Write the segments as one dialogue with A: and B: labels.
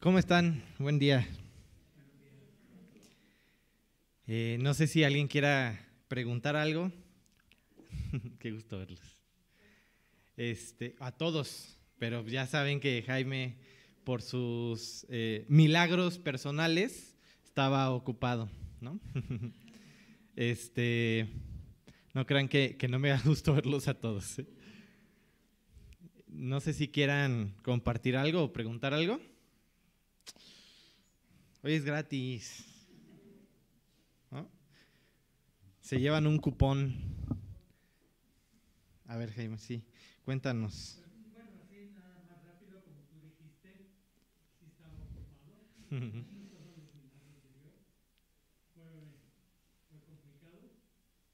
A: ¿Cómo están? Buen día. Eh, no sé si alguien quiera preguntar algo. Qué gusto verlos. Este, a todos, pero ya saben que Jaime, por sus eh, milagros personales, estaba ocupado, ¿no? este, no crean que, que no me da gusto verlos a todos. ¿eh? No sé si quieran compartir algo o preguntar algo. Hoy es gratis. ¿no? Se llevan un cupón. A ver, Jaime, sí, cuéntanos.
B: Bueno, así nada más rápido, como tú dijiste, sí estaba ocupado. Todos los milagros de Dios. Fue, fue complicado,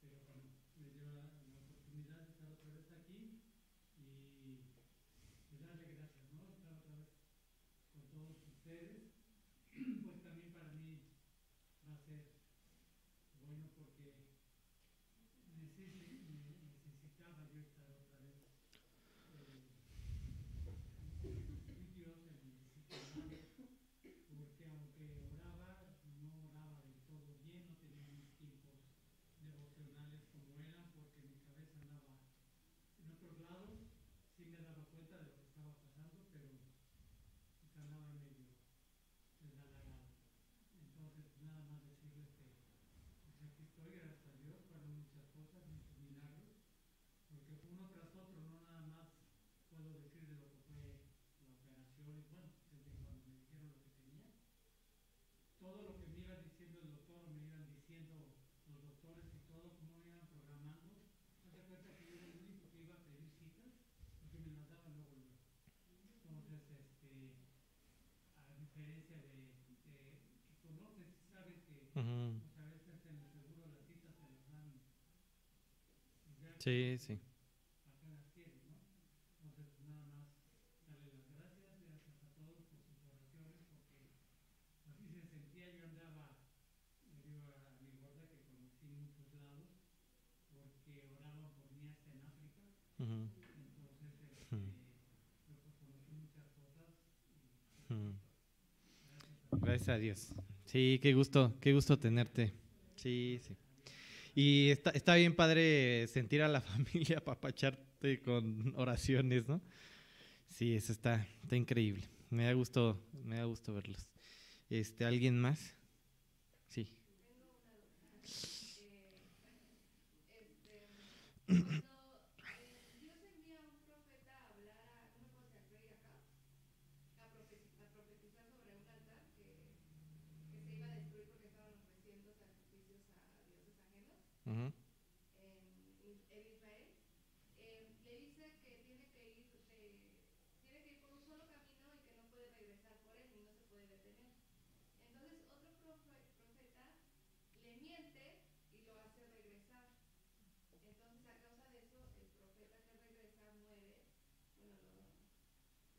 B: pero bueno, me dio la, la oportunidad de estar otra vez aquí y pues darle gracias, ¿no? Estar otra vez con todos ustedes. Pues también para mí va a ser bueno porque necesi- ne- necesitaba yo estar otra vez eh, sitios en disciplinados, porque aunque oraba, no oraba del todo bien, no tenía mis tiempos devocionales como eran, porque mi cabeza andaba en otros lados, sí me daba cuenta de lo que estaba pasando, pero pues andaba medio desgalagado. Entonces, pues, nada más decirles que pues aquí estoy, gracias a Dios, para muchas cosas, muchos milagros, porque uno tras otro, no nada más puedo decir de lo que fue la operación, y bueno, desde cuando me dijeron lo que tenía, todo lo que me iba diciendo el doctor, me iban diciendo los doctores y todo, cómo me iban programando, haz de cuenta que yo era el único que iba a pedir citas, porque me las daban luego, luego. Entonces, este, a diferencia de, de que conoces, sabes que
A: Ujú.
B: pues a veces en el seguro las citas se las dan pues, ya
A: Sí, sí.
B: apenas quieres, ¿no? Entonces, pues, nada más darle las gracias, gracias a todos por sus oraciones, porque así se sentía, yo andaba, le digo a mi gorda que conocí en muchos lados, porque oraban por mí hasta en África,
A: Ujú,
B: entonces, yo conocí muchas cosas y
A: ujú.
B: gracias a
A: Gracias a Dios. Sí, qué gusto, qué gusto tenerte. Sí, sí. Y está, está bien padre sentir a la familia apapacharte con oraciones, ¿no? Sí, eso está, está increíble. Me da gusto, me da gusto verlos. Este, ¿alguien más? Sí.
C: Cuando eh, Dios envía a un profeta a hablar a, no me acuerdo si al rey Acab, a, profeti- a profetizar sobre un altar que, que se iba a destruir porque estaban ofreciendo sacrificios a dioses ajenos
A: Ujú,
C: en, Is- en Israel, eh, le dice que tiene que ir de- tiene que ir por un solo camino y que no puede regresar por él y no se puede detener. Entonces otro profe- profeta le miente y lo hace regresar. Entonces, a causa de eso, el profeta que regresa muere. Bueno, lo,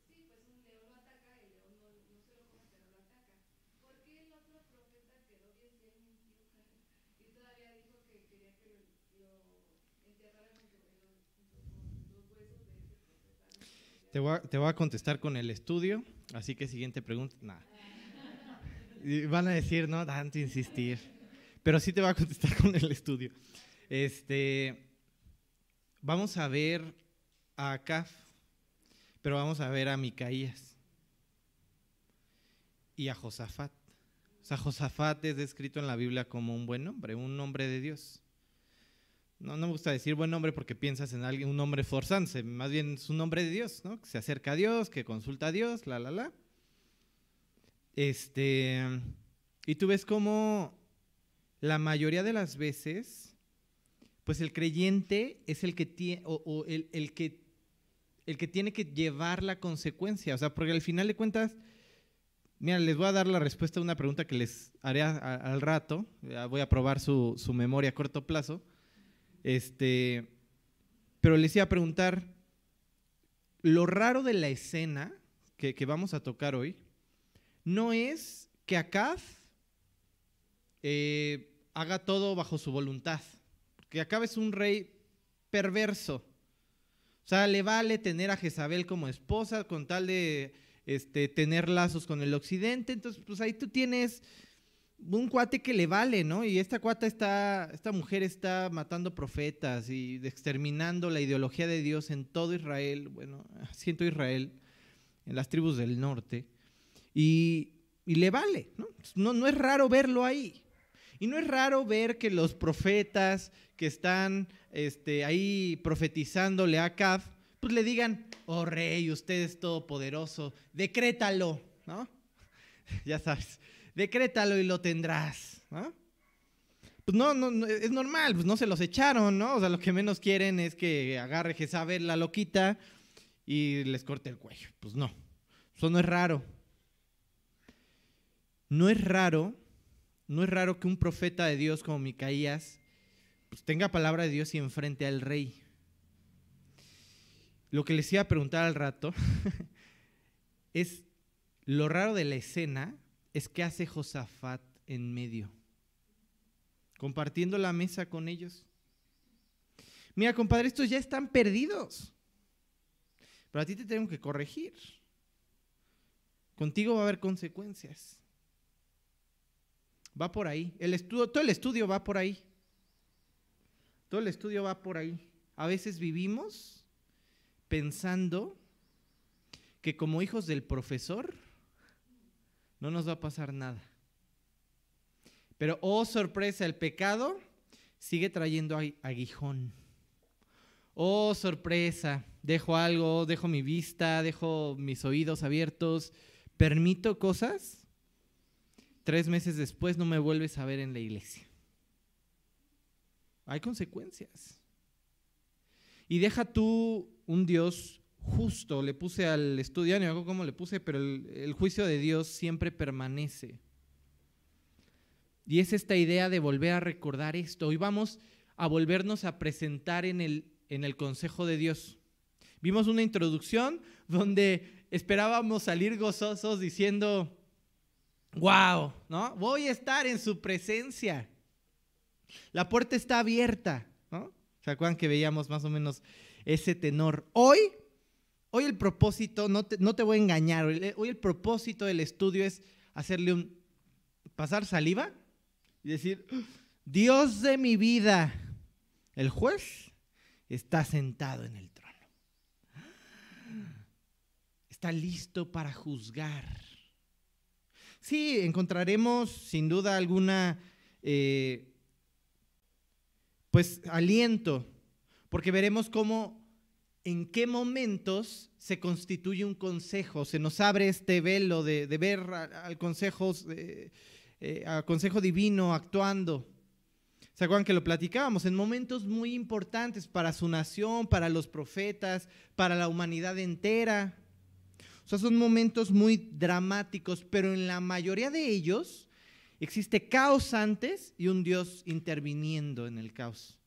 C: sí, pues un león lo ataca, el león no, no se lo come, pero lo ataca. ¿Por qué el otro profeta quedó bien si él mintió? y todavía dijo que quería que lo, lo enterraran junto, en los, junto con los huesos de ese profeta. ¿no?
A: Te voy, a, te voy a contestar con el estudio, así que siguiente pregunta. Van a decir, no, tanto insistir. Pero sí te voy a contestar con el estudio. Este, vamos a ver a Acaf, pero vamos a ver a Micaías y a Josafat. O sea, Josafat es descrito en la Biblia como un buen hombre, un hombre de Dios. No, no me gusta decir buen hombre porque piensas en alguien, un hombre forzándose, más bien es un hombre de Dios, ¿no? Que se acerca a Dios, que consulta a Dios, la, la, la. Este, y tú ves cómo la mayoría de las veces, pues el creyente es el que tiene, o, el, el que, el que tiene que llevar la consecuencia, o sea, porque al final de cuentas, mira, les voy a dar la respuesta a una pregunta que les haré al rato, voy a probar su, su memoria a corto plazo. Este, pero les iba a preguntar, lo raro de la escena que, que vamos a tocar hoy no es que Acaz eh, haga todo bajo su voluntad, porque Acab es un rey perverso. O sea, le vale tener a Jezabel como esposa con tal de este, tener lazos con el occidente. Entonces, pues ahí tú tienes un cuate que le vale, ¿no? Y esta cuata está, esta mujer está matando profetas y exterminando la ideología de Dios en todo Israel, bueno, siento Israel, en las tribus del norte, y, y le vale, ¿no? ¿no? Es raro verlo ahí. Y no es raro ver que los profetas que están este, ahí profetizándole a Caf, pues le digan, oh rey, usted es todopoderoso, decrétalo, ¿no? ya sabes, decrétalo y lo tendrás, ¿no? Pues no, no, es normal, pues no se los echaron, ¿no? O sea, lo que menos quieren es que agarre Jezabel la loquita y les corte el cuello. Pues no, eso no es raro. No es raro, no es raro que un profeta de Dios como Micaías pues tenga palabra de Dios y enfrente al rey. Lo que les iba a preguntar al rato es lo raro de la escena es que hace Josafat en medio, compartiendo la mesa con ellos. Mira, compadre, estos ya están perdidos. Pero a ti te tengo que corregir. Contigo va a haber consecuencias. Va por ahí. El estudio, todo el estudio va por ahí. Todo el estudio va por ahí. A veces vivimos pensando que como hijos del profesor no nos va a pasar nada. Pero, oh sorpresa, el pecado sigue trayendo aguijón. Oh sorpresa, dejo algo, dejo mi vista, dejo mis oídos abiertos, permito cosas. Tres meses después no me vuelves a ver en la iglesia. Hay consecuencias. Y deja tú un Dios justo. Le puse al estudio, no cómo le puse, pero el, el juicio de Dios siempre permanece. Y es esta idea de volver a recordar esto. Hoy vamos a volvernos a presentar en el, en el consejo de Dios. Vimos una introducción donde esperábamos salir gozosos diciendo, wow, ¿no? Voy a estar en su presencia. La puerta está abierta, ¿no? ¿Se acuerdan que veíamos más o menos ese tenor? Hoy, hoy el propósito, no te, no te voy a engañar, hoy el propósito del estudio es hacerle un, pasar saliva y decir, Dios de mi vida, el juez está sentado en el trono. Está listo para juzgar. Sí, encontraremos sin duda alguna eh, pues aliento, porque veremos cómo, en qué momentos se constituye un consejo, se nos abre este velo de, ver al consejo, eh, al consejo divino actuando. ¿Se acuerdan que lo platicábamos? En momentos muy importantes para su nación, para los profetas, para la humanidad entera. O sea, son momentos muy dramáticos, pero en la mayoría de ellos Existe caos antes y un Dios interviniendo en el caos.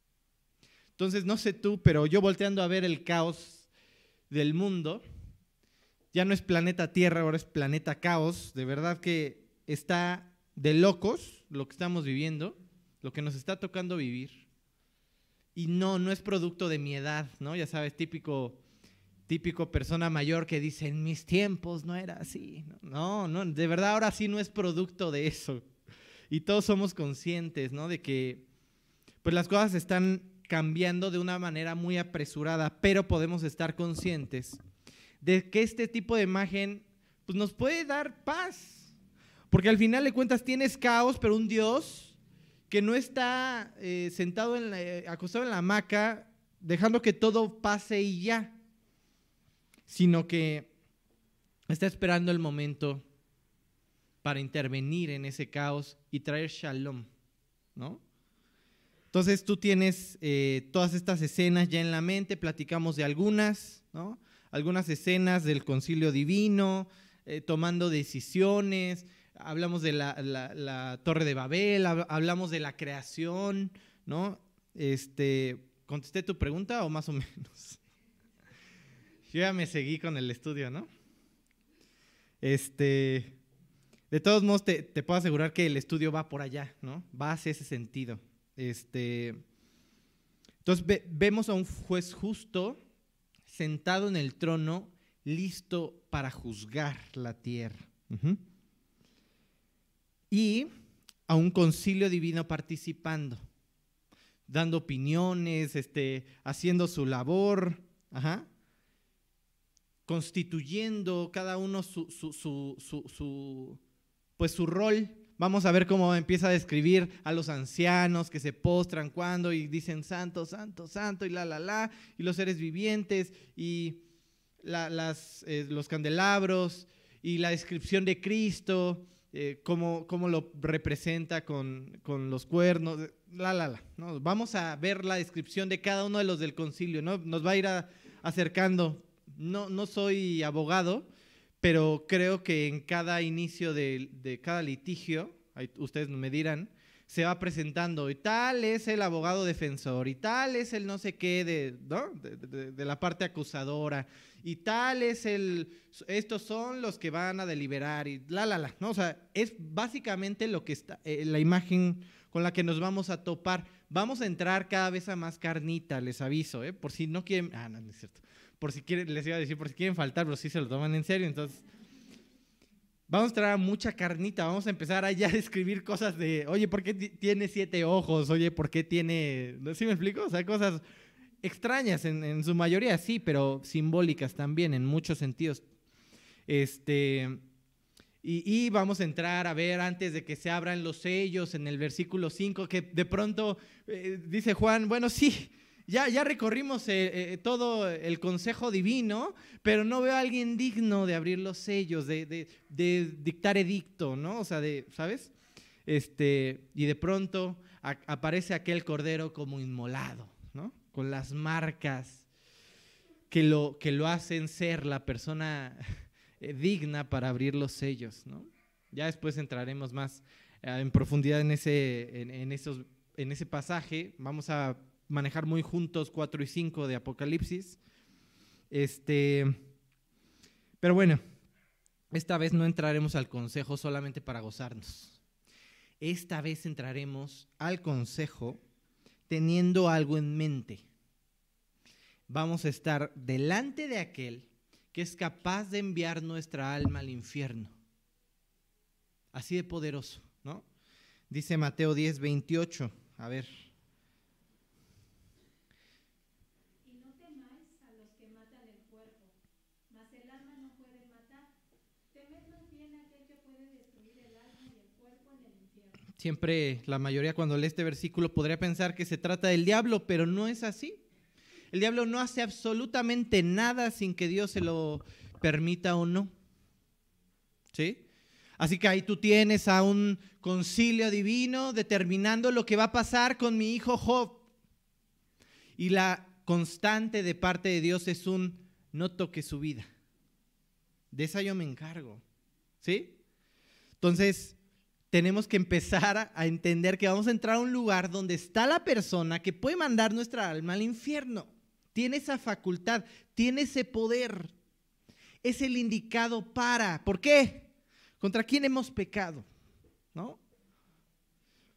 A: Entonces, no sé tú, pero yo volteando a ver el caos del mundo, ya no es planeta Tierra, ahora es planeta caos. De verdad que está de locos lo que estamos viviendo, lo que nos está tocando vivir. Y no, no es producto de mi edad, ¿no? Ya sabes, típico, típico persona mayor que dice, en mis tiempos no era así. No, no, de verdad ahora sí no es producto de eso y todos somos conscientes, ¿no? De que pues las cosas están cambiando de una manera muy apresurada, pero podemos estar conscientes de que este tipo de imagen pues nos puede dar paz. Porque al final de cuentas tienes caos, pero un Dios que no está eh, sentado, en eh, acostado en la hamaca, dejando que todo pase y ya, sino que está esperando el momento para intervenir en ese caos y traer shalom, ¿no? Entonces tú tienes eh, todas estas escenas ya en la mente, platicamos de algunas, ¿no? Algunas escenas del concilio divino, eh, tomando decisiones, hablamos de la, torre de Babel, hablamos de la creación, ¿no? Este, ¿Contesté tu pregunta o más o menos? Yo ya me seguí con el estudio, ¿no? Este, de todos modos, te, puedo asegurar que el estudio va por allá, ¿no? Va hacia ese sentido. Este, entonces vemos a un juez justo sentado en el trono, listo para juzgar la tierra. Y a un concilio divino participando, dando opiniones, este, haciendo su labor, ajá, constituyendo cada uno su, su- su- su- su- pues su rol. Vamos a ver cómo empieza a describir a los ancianos que se postran cuando y dicen santo, santo, santo y la, la, la, y los seres vivientes y la- las, eh, los candelabros y la descripción de Cristo, eh, cómo, cómo lo representa con, con los cuernos, la, la, la. ¿no? Vamos a ver la descripción de cada uno de los del concilio, ¿no? Nos va a ir acercando. No, no soy abogado, pero creo que en cada inicio de, cada litigio, ahí ustedes me dirán, se va presentando y tal es el abogado defensor y tal es el no sé qué de, ¿no? de la parte acusadora y tal es el, estos son los que van a deliberar y la, la, la, ¿no? O sea, es básicamente lo que está, eh, la imagen con la que nos vamos a topar. Vamos a entrar cada vez a más carnita, les aviso, ¿eh? Por si no quieren, ah, no, no es cierto. Por si quieren, les iba a decir, por si quieren faltar, pero sí se lo toman en serio, entonces... Vamos a a mucha carnita, vamos a empezar a ya describir cosas de, oye, ¿por qué ti- tiene siete ojos? Oye, ¿por qué tiene. ¿sí me explico? O sea, cosas extrañas en, en su mayoría, sí, pero simbólicas también en muchos sentidos. Este, y, y vamos a entrar a ver antes de que se abran los sellos en el versículo 5, que de pronto eh, dice Juan, bueno, sí, ya, ya recorrimos eh, eh, todo el consejo divino, pero no veo a alguien digno de abrir los sellos, de, dictar edicto, ¿no? O sea, ¿sabes? Este, y de pronto aparece aquel cordero como inmolado, ¿no? Con las marcas que lo, que lo hacen ser la persona eh, digna para abrir los sellos, ¿no? Ya después entraremos más en profundidad en ese, en esos, en ese pasaje. Vamos a manejar muy juntos 4 y 5 de Apocalipsis. Este, pero bueno, esta vez no entraremos al consejo solamente para gozarnos. Esta vez entraremos al consejo teniendo algo en mente. Vamos a estar delante de aquel que es capaz de enviar nuestra alma al infierno. Así de poderoso, ¿no? Dice Mateo 10, 28. A ver.
D: Y no temáis a los que matan el cuerpo, mas el alma no pueden matar. Temed más bien a aquel que puede destruir el alma y el cuerpo en el infierno.
A: Siempre la mayoría cuando lee este versículo podría pensar que se trata del diablo, pero no es así. El diablo no hace absolutamente nada sin que Dios se lo permita o no. ¿Sí? Así que ahí tú tienes a un concilio divino determinando lo que va a pasar con mi hijo Job. Y la constante de parte de Dios es un no toque su vida. De esa yo me encargo. ¿Sí? Entonces, tenemos que empezar a- entender que vamos a entrar a un lugar donde está la persona que puede mandar nuestra alma al infierno. Tiene esa facultad, tiene ese poder. Es el indicado para. ¿Por qué? ¿Contra quién hemos pecado? ¿No?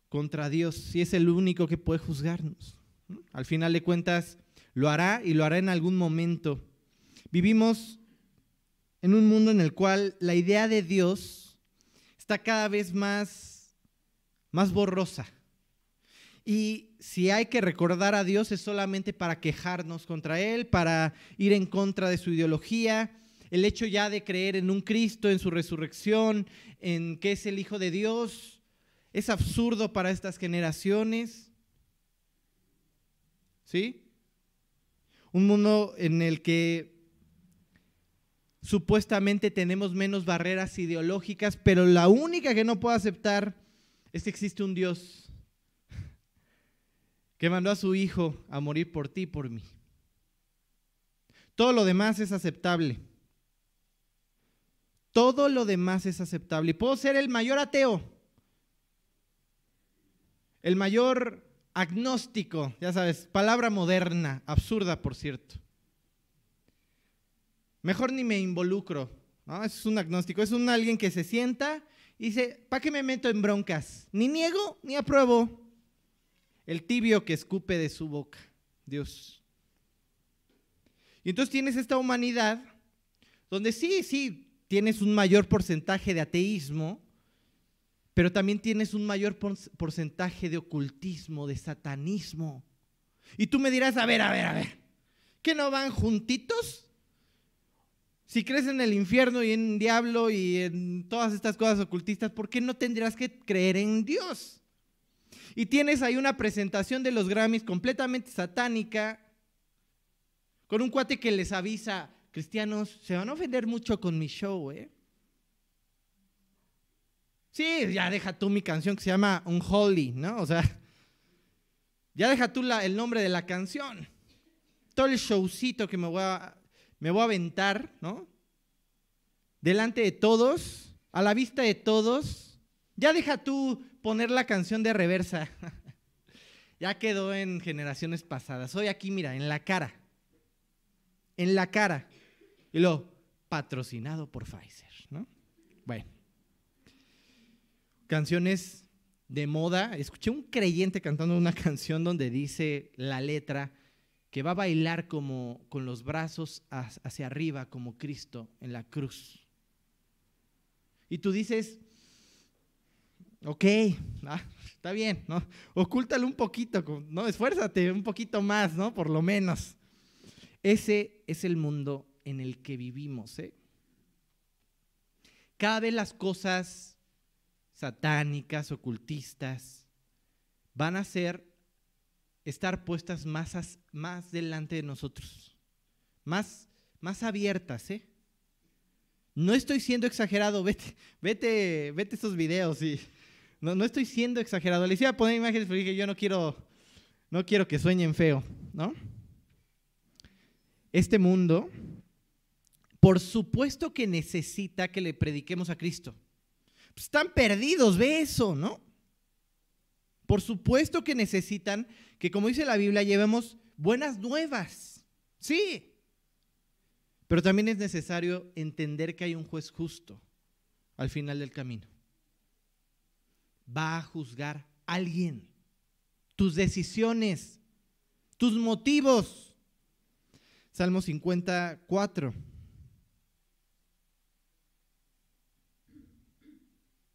A: Contra Dios, si es el único que puede juzgarnos. ¿no? Al final de cuentas, lo hará y lo hará en algún momento. Vivimos en un mundo en el cual la idea de Dios está cada vez más, más borrosa. Y si hay que recordar a Dios es solamente para quejarnos contra Él, para ir en contra de su ideología. El hecho ya de creer en un Cristo, en su resurrección, en que es el Hijo de Dios, es absurdo para estas generaciones. ¿Sí? Un mundo en el que supuestamente tenemos menos barreras ideológicas, pero la única que no puedo aceptar es que existe un Dios que mandó a su Hijo a morir por ti y por mí. Todo lo demás es aceptable. Todo lo demás es aceptable. Y puedo ser el mayor ateo, el mayor agnóstico, ya sabes, palabra moderna, absurda por cierto. Mejor ni me involucro. Es un agnóstico, es un alguien que se sienta y dice, ¿para qué me meto en broncas? Ni niego ni apruebo. El tibio que escupe de su boca, Dios. Y entonces tienes esta humanidad donde sí, sí, tienes un mayor porcentaje de ateísmo, pero también tienes un mayor por- porcentaje de ocultismo, de satanismo. Y tú me dirás, a ver, a ver, a ver, ¿que no van juntitos? Si crees en el infierno y en diablo y en todas estas cosas ocultistas, ¿por qué no tendrás que creer en Dios? Y tienes ahí una presentación de los Grammys completamente satánica, con un cuate que les avisa, cristianos, se van a ofender mucho con mi show, ¿eh? Sí, ya deja tú mi canción que se llama Unholy, ¿no? O sea, ya deja tú la- el nombre de la canción. Todo el showcito que me voy a, me voy a aventar, ¿no? Delante de todos, a la vista de todos. Ya deja tú poner la canción de reversa. ya quedó en generaciones pasadas. Hoy aquí, mira, en la cara. En la cara. Y lo patrocinado por Pfizer, ¿no? Bueno. Canciones de moda. Escuché un creyente cantando una canción donde dice la letra que va a bailar como con los brazos ha- hacia arriba como Cristo en la cruz. Y tú dices, ok, ah, está bien, ¿no? Ocúltalo un poquito, no, esfuérzate un poquito más, ¿no? Por lo menos. Ese es el mundo en el que vivimos, ¿eh? Cada vez las cosas satánicas, ocultistas, van a ser estar puestas más, más delante de nosotros, más, más abiertas, ¿eh? No estoy siendo exagerado, vete, vete, vete esos videos y no, no estoy siendo exagerado. Les iba a poner imágenes, pero dije, yo no quiero, no quiero que sueñen feo, ¿no? Este mundo, por supuesto que necesita que le prediquemos a Cristo. Pues están perdidos, ve eso, ¿no? Por supuesto que necesitan que, como dice la Biblia, llevemos buenas nuevas. Sí. Pero también es necesario entender que hay un juez justo al final del camino. Va a juzgar a alguien. Tus decisiones, tus motivos. Salmo 54.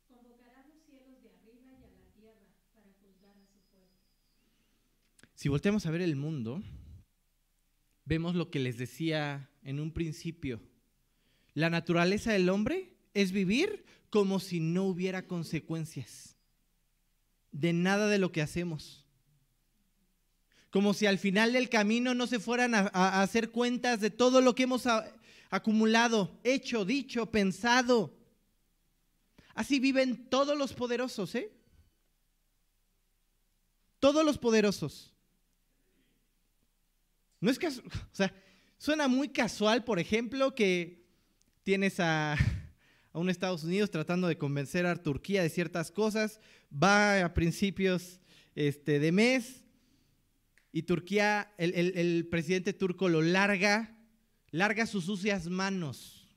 D: Convocará los cielos de arriba y a la tierra para juzgar a su pueblo.
A: Si volteamos a ver el mundo, vemos lo que les decía en un principio. La naturaleza del hombre es vivir como si no hubiera consecuencias de nada de lo que hacemos. Como si al final del camino no se fueran a, hacer cuentas de todo lo que hemos acumulado, hecho, dicho, pensado. Así viven todos los poderosos, ¿eh? Todos los poderosos. No es que, o sea, suena muy casual, por ejemplo, que tienes a, un Estados Unidos tratando de convencer a Turquía de ciertas cosas, va a principios este, de mes y Turquía, el- el presidente turco lo larga, larga sus sucias manos.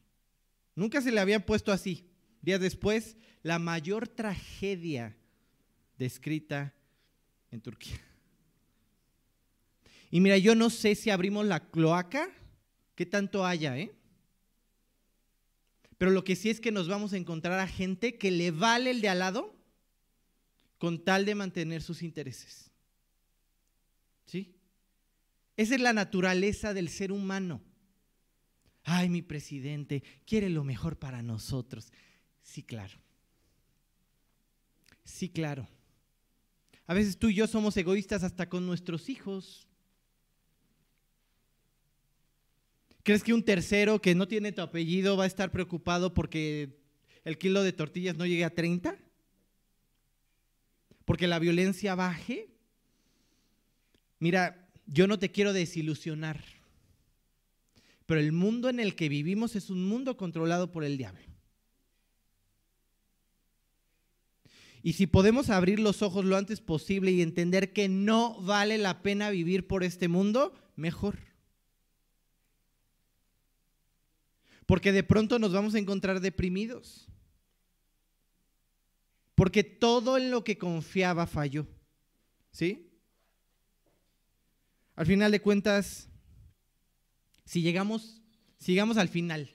A: Nunca se le habían puesto así. Días después, la mayor tragedia descrita en Turquía. Y mira, yo no sé si abrimos la cloaca, qué tanto haya, ¿eh? Pero lo que sí es que nos vamos a encontrar a gente que le vale el de al lado con tal de mantener sus intereses. ¿Sí? Esa es la naturaleza del ser humano. Ay, mi presidente quiere lo mejor para nosotros. Sí, claro. Sí, claro. A veces tú y yo somos egoístas hasta con nuestros hijos. ¿Crees que un tercero que no tiene tu apellido va a estar preocupado porque el kilo de tortillas no llegue a 30? ¿Porque la violencia baje? Mira, yo no te quiero desilusionar, pero el mundo en el que vivimos es un mundo controlado por el diablo. Y si podemos abrir los ojos lo antes posible y entender que no vale la pena vivir por este mundo, mejor. Porque de pronto nos vamos a encontrar deprimidos. Porque todo en lo que confiaba falló. ¿Sí? Al final de cuentas, si llegamos, si llegamos al final,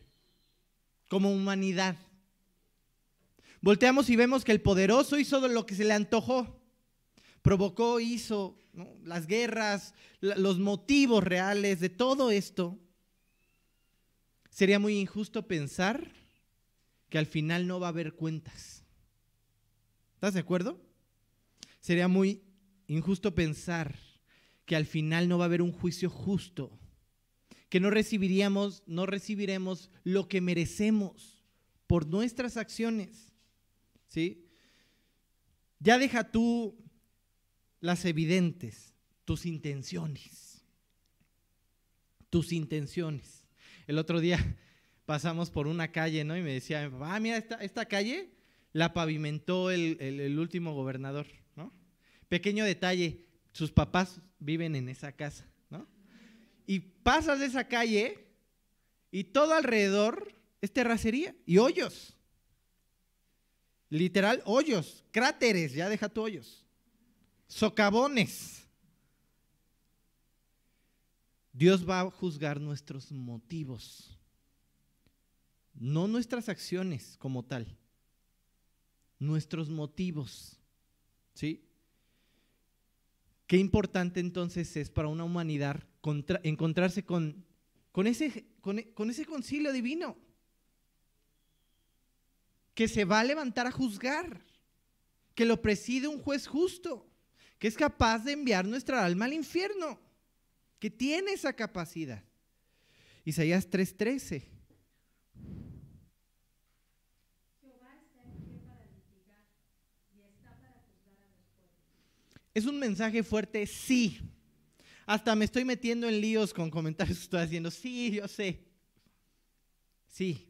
A: como humanidad. Volteamos y vemos que el poderoso hizo lo que se le antojó. Provocó, hizo las guerras, los motivos reales de todo esto. Sería muy injusto pensar que al final no va a haber cuentas. ¿Estás de acuerdo? Sería muy injusto pensar que al final no va a haber un juicio justo, que no recibiríamos, no recibiremos lo que merecemos por nuestras acciones. ¿Sí? Ya deja tú las evidentes, tus intenciones. Tus intenciones. El otro día pasamos por una calle, ¿no? Y me decía, ah, mira, esta, esta calle la pavimentó el, el- el último gobernador, ¿no? Pequeño detalle, sus papás viven en esa casa, ¿no? Y pasas de esa calle y todo alrededor es terracería y hoyos. Literal, hoyos, cráteres, ya deja tu hoyos. Socavones. Dios va a juzgar nuestros motivos, no nuestras acciones como tal, nuestros motivos. ¿Sí? Qué importante entonces es para una humanidad contra- encontrarse con, con, ese, con ese concilio divino que se va a levantar a juzgar, que lo preside un juez justo, que es capaz de enviar nuestra alma al infierno, que tiene esa capacidad. Isaías 3:13.
D: Jehová está en pie para litigar y está para juzgar a los pueblos.
A: ¿Es un mensaje fuerte? Sí. Hasta me estoy metiendo en líos con comentarios que estoy haciendo. Sí, yo sé. Sí.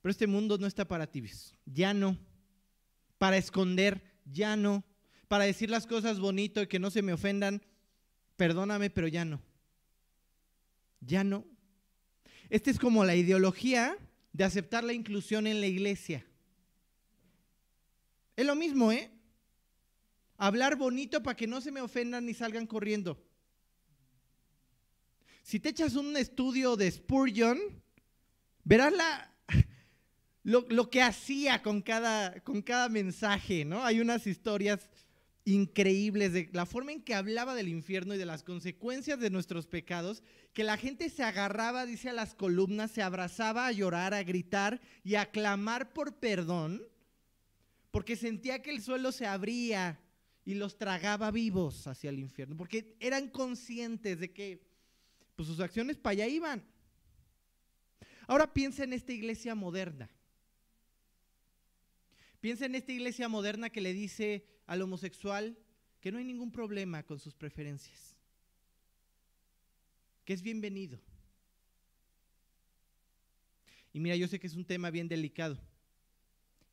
A: Pero este mundo no está para tibios. Ya no. Para esconder, ya no. Para decir las cosas bonito y que no se me ofendan, perdóname, pero ya no. Ya no. Esta es como la ideología de aceptar la inclusión en la iglesia. Es lo mismo, ¿eh? hablar bonito para que no se me ofendan ni salgan corriendo. Si te echas un estudio de Spurgeon, verás la, lo, lo que hacía con cada, con cada mensaje, ¿no? Hay unas historias increíbles de la forma en que hablaba del infierno y de las consecuencias de nuestros pecados, que la gente se agarraba, dice, a las columnas, se abrazaba a llorar, a gritar y a clamar por perdón, porque sentía que el suelo se abría y los tragaba vivos hacia el infierno, porque eran conscientes de que pues, sus acciones para allá iban. Ahora piensa en esta iglesia moderna. Piensa en esta iglesia moderna que le dice al homosexual que no hay ningún problema con sus preferencias, que es bienvenido. Y mira, yo sé que es un tema bien delicado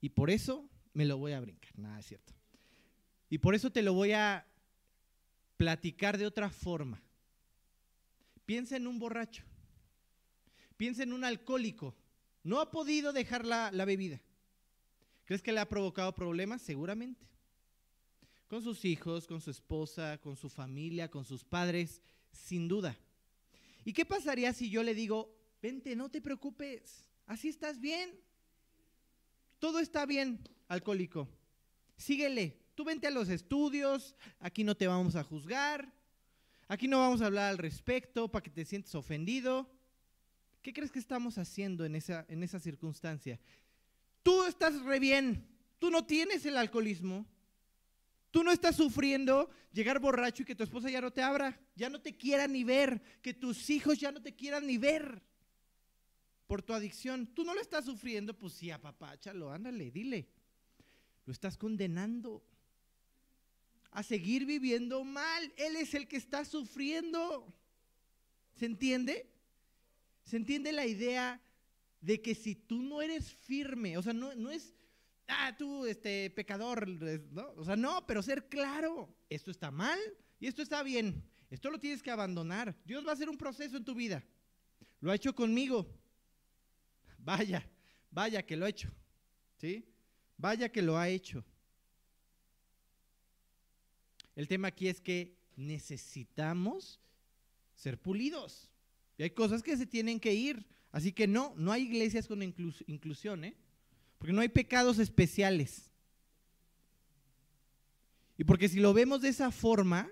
A: y por eso me lo voy a brincar, nada es cierto. Y por eso te lo voy a platicar de otra forma. Piensa en un borracho. Piensa en un alcohólico. No ha podido dejar la, la bebida. ¿Crees que le ha provocado problemas? Seguramente. Con sus hijos, con su esposa, con su familia, con sus padres, sin duda. ¿Y qué pasaría si yo le digo, vente, no te preocupes, así estás bien? Todo está bien, alcohólico. Síguele, tú vente a los estudios, aquí no te vamos a juzgar, aquí no vamos a hablar al respecto para que te sientes ofendido. ¿Qué crees que estamos haciendo en esa, en esa circunstancia? Tú estás re bien, tú no tienes el alcoholismo, tú no estás sufriendo llegar borracho y que tu esposa ya no te abra, ya no te quiera ni ver, que tus hijos ya no te quieran ni ver por tu adicción. Tú no lo estás sufriendo, pues sí, apapáchalo, ándale, dile. Lo estás condenando a seguir viviendo mal. Él es el que está sufriendo. ¿Se entiende? ¿Se entiende la idea de que si tú no eres firme, o sea, no, no es, ah, tú, este, pecador. O sea, no, pero ser claro, esto está mal y esto está bien. Esto lo tienes que abandonar. Dios va a hacer un proceso en tu vida. Lo ha hecho conmigo. Vaya, vaya que lo ha hecho. ¿Sí? Vaya que lo ha hecho. El tema aquí es que necesitamos ser pulidos. Y hay cosas que se tienen que ir. Así que no, no hay iglesias con inclus- inclusión, ¿eh? Porque no hay pecados especiales. Y porque si lo vemos de esa forma,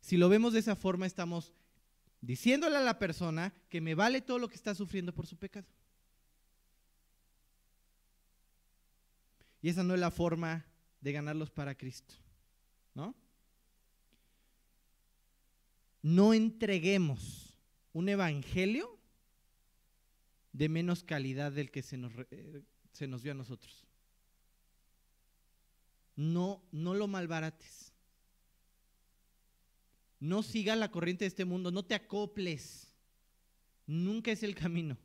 A: si lo vemos de esa forma, estamos diciéndole a la persona que me vale todo lo que está sufriendo por su pecado. Y esa no es la forma de ganarlos para Cristo, ¿no? No entreguemos un evangelio de menos calidad del que se nos, eh, se nos dio a nosotros. No, no lo malbarates. No sigas la corriente de este mundo, no te acoples. Nunca es el camino.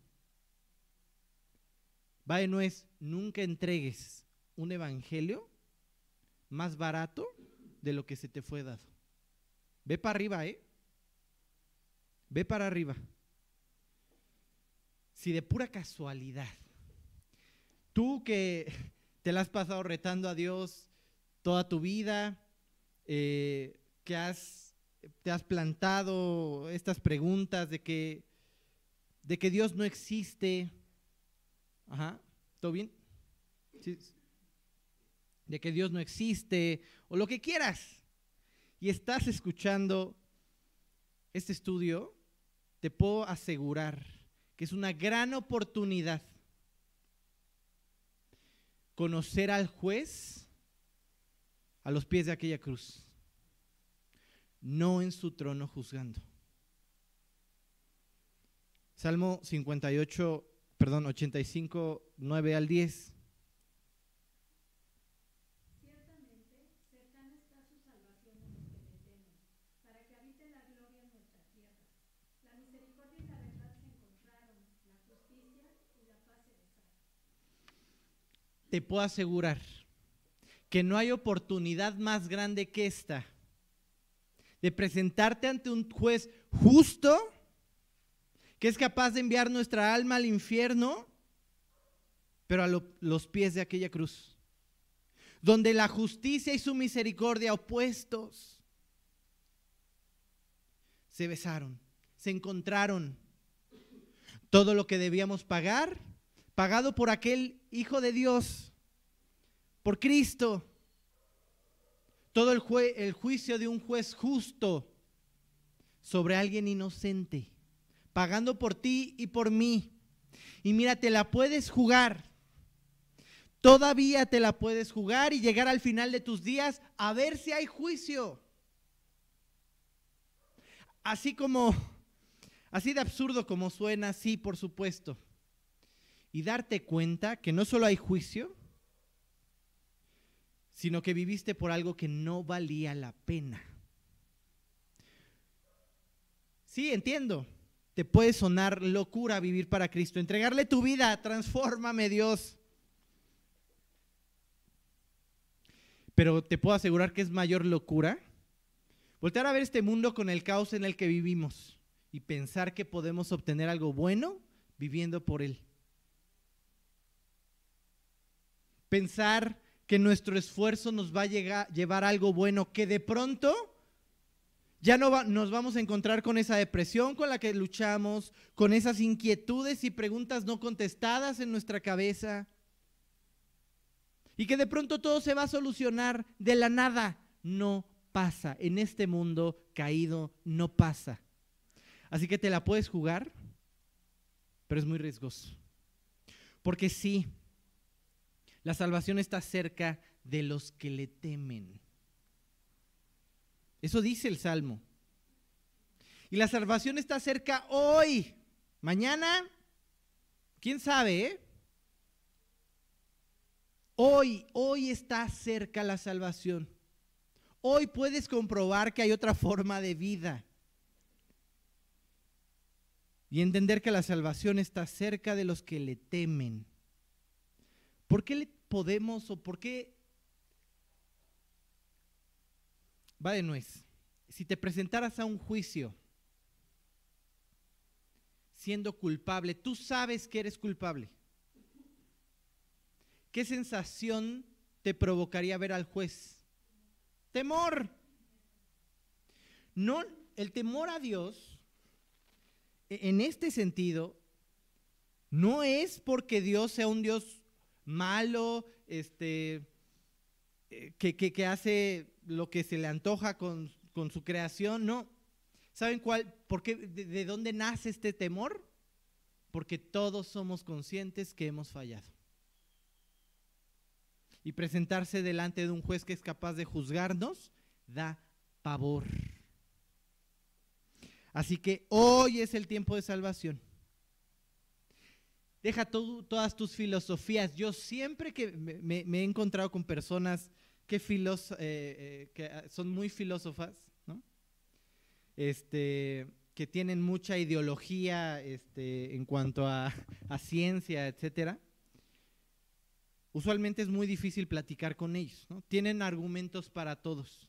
A: Vaya, no es, nunca entregues un evangelio más barato de lo que se te fue dado. Ve para arriba, ¿eh? Ve para arriba. Si de pura casualidad, tú que te la has pasado retando a Dios toda tu vida, eh, que has, te has plantado estas preguntas de que, de que Dios no existe, ajá, ¿todo bien? De que Dios no existe, o lo que quieras, y estás escuchando este estudio, te puedo asegurar que es una gran oportunidad conocer al juez a los pies de aquella cruz, no en su trono juzgando. Salmo 58, perdón, 85, 9 al 10.
D: Ciertamente, cercana está su salvación a los que le temen, para que habite la gloria en nuestra tierra. La misericordia y la verdad se encontraron, la justicia y la paz se besaron.
A: Te puedo asegurar que no hay oportunidad más grande que esta de presentarte ante un juez justo que es capaz de enviar nuestra alma al infierno, pero a lo- los pies de aquella cruz, donde la justicia y su misericordia opuestos se besaron, se encontraron. Todo lo que debíamos pagar, pagado por aquel Hijo de Dios, por Cristo. Todo el, juicio de un juez justo sobre alguien inocente, pagando por ti y por mí. Y mira, te la puedes jugar. Todavía te la puedes jugar y llegar al final de tus días a ver si hay juicio. Así como, así de absurdo como suena, sí, por supuesto. Y darte cuenta que no solo hay juicio, sino que viviste por algo que no valía la pena. Sí, entiendo. Te puede sonar locura vivir para Cristo, entregarle tu vida, transfórmame Dios. Pero te puedo asegurar que es mayor locura voltear a ver este mundo con el caos en el que vivimos y pensar que podemos obtener algo bueno viviendo por él. Pensar que nuestro esfuerzo nos va a llevar a algo bueno, que de pronto ya no nos vamos a encontrar con esa depresión con la que luchamos, con esas inquietudes y preguntas no contestadas en nuestra cabeza. Y que de pronto todo se va a solucionar de la nada. No pasa. En este mundo caído no pasa. Así que te la puedes jugar, pero es muy riesgoso. Porque sí, la salvación está cerca de los que le temen. Eso dice el Salmo. Y la salvación está cerca hoy. Mañana, quién sabe, eh? Hoy, hoy está cerca la salvación. Hoy puedes comprobar que hay otra forma de vida. Y entender que la salvación está cerca de los que le temen. ¿Por qué le podemos o por qué va de nuez? Si te presentaras a un juicio siendo culpable, tú sabes que eres culpable. ¿Qué sensación te provocaría ver al juez? Temor. No, el temor a Dios, e- en este sentido, No es porque Dios sea un Dios malo, este, eh, que, que- hace lo que se le antoja con, con su creación, no. ¿Saben cuál? ¿Por qué? De dónde nace este temor? Porque todos somos conscientes que hemos fallado. Y presentarse delante de un juez que es capaz de juzgarnos da pavor. Así que hoy es el tiempo de salvación. Deja todas tus filosofías. Yo siempre que me, he encontrado con personas que, eh, eh, ah, son muy filósofas, este, que tienen mucha ideología este, en cuanto a, ciencia, etcétera, usualmente es muy difícil platicar con ellos. Tienen argumentos para todos.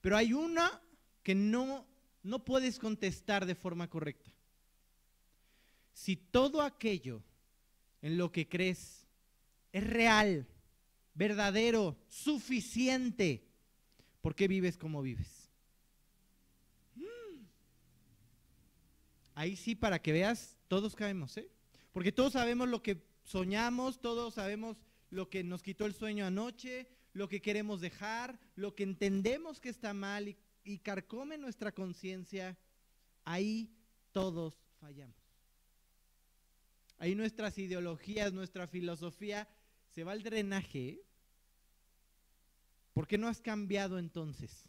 A: Pero hay una que no, no puedes contestar de forma correcta. Si todo aquello en lo que crees es real, verdadero, suficiente, ¿por qué vives como vives? Mm. Ahí sí, para que veas, todos caemos, ¿eh? Porque todos sabemos lo que soñamos, todos sabemos lo que nos quitó el sueño anoche, lo que queremos dejar, lo que entendemos que está mal y, y carcome nuestra conciencia. Ahí todos fallamos. Ahí nuestras ideologías, nuestra filosofía se va al drenaje. ¿Por qué no has cambiado entonces?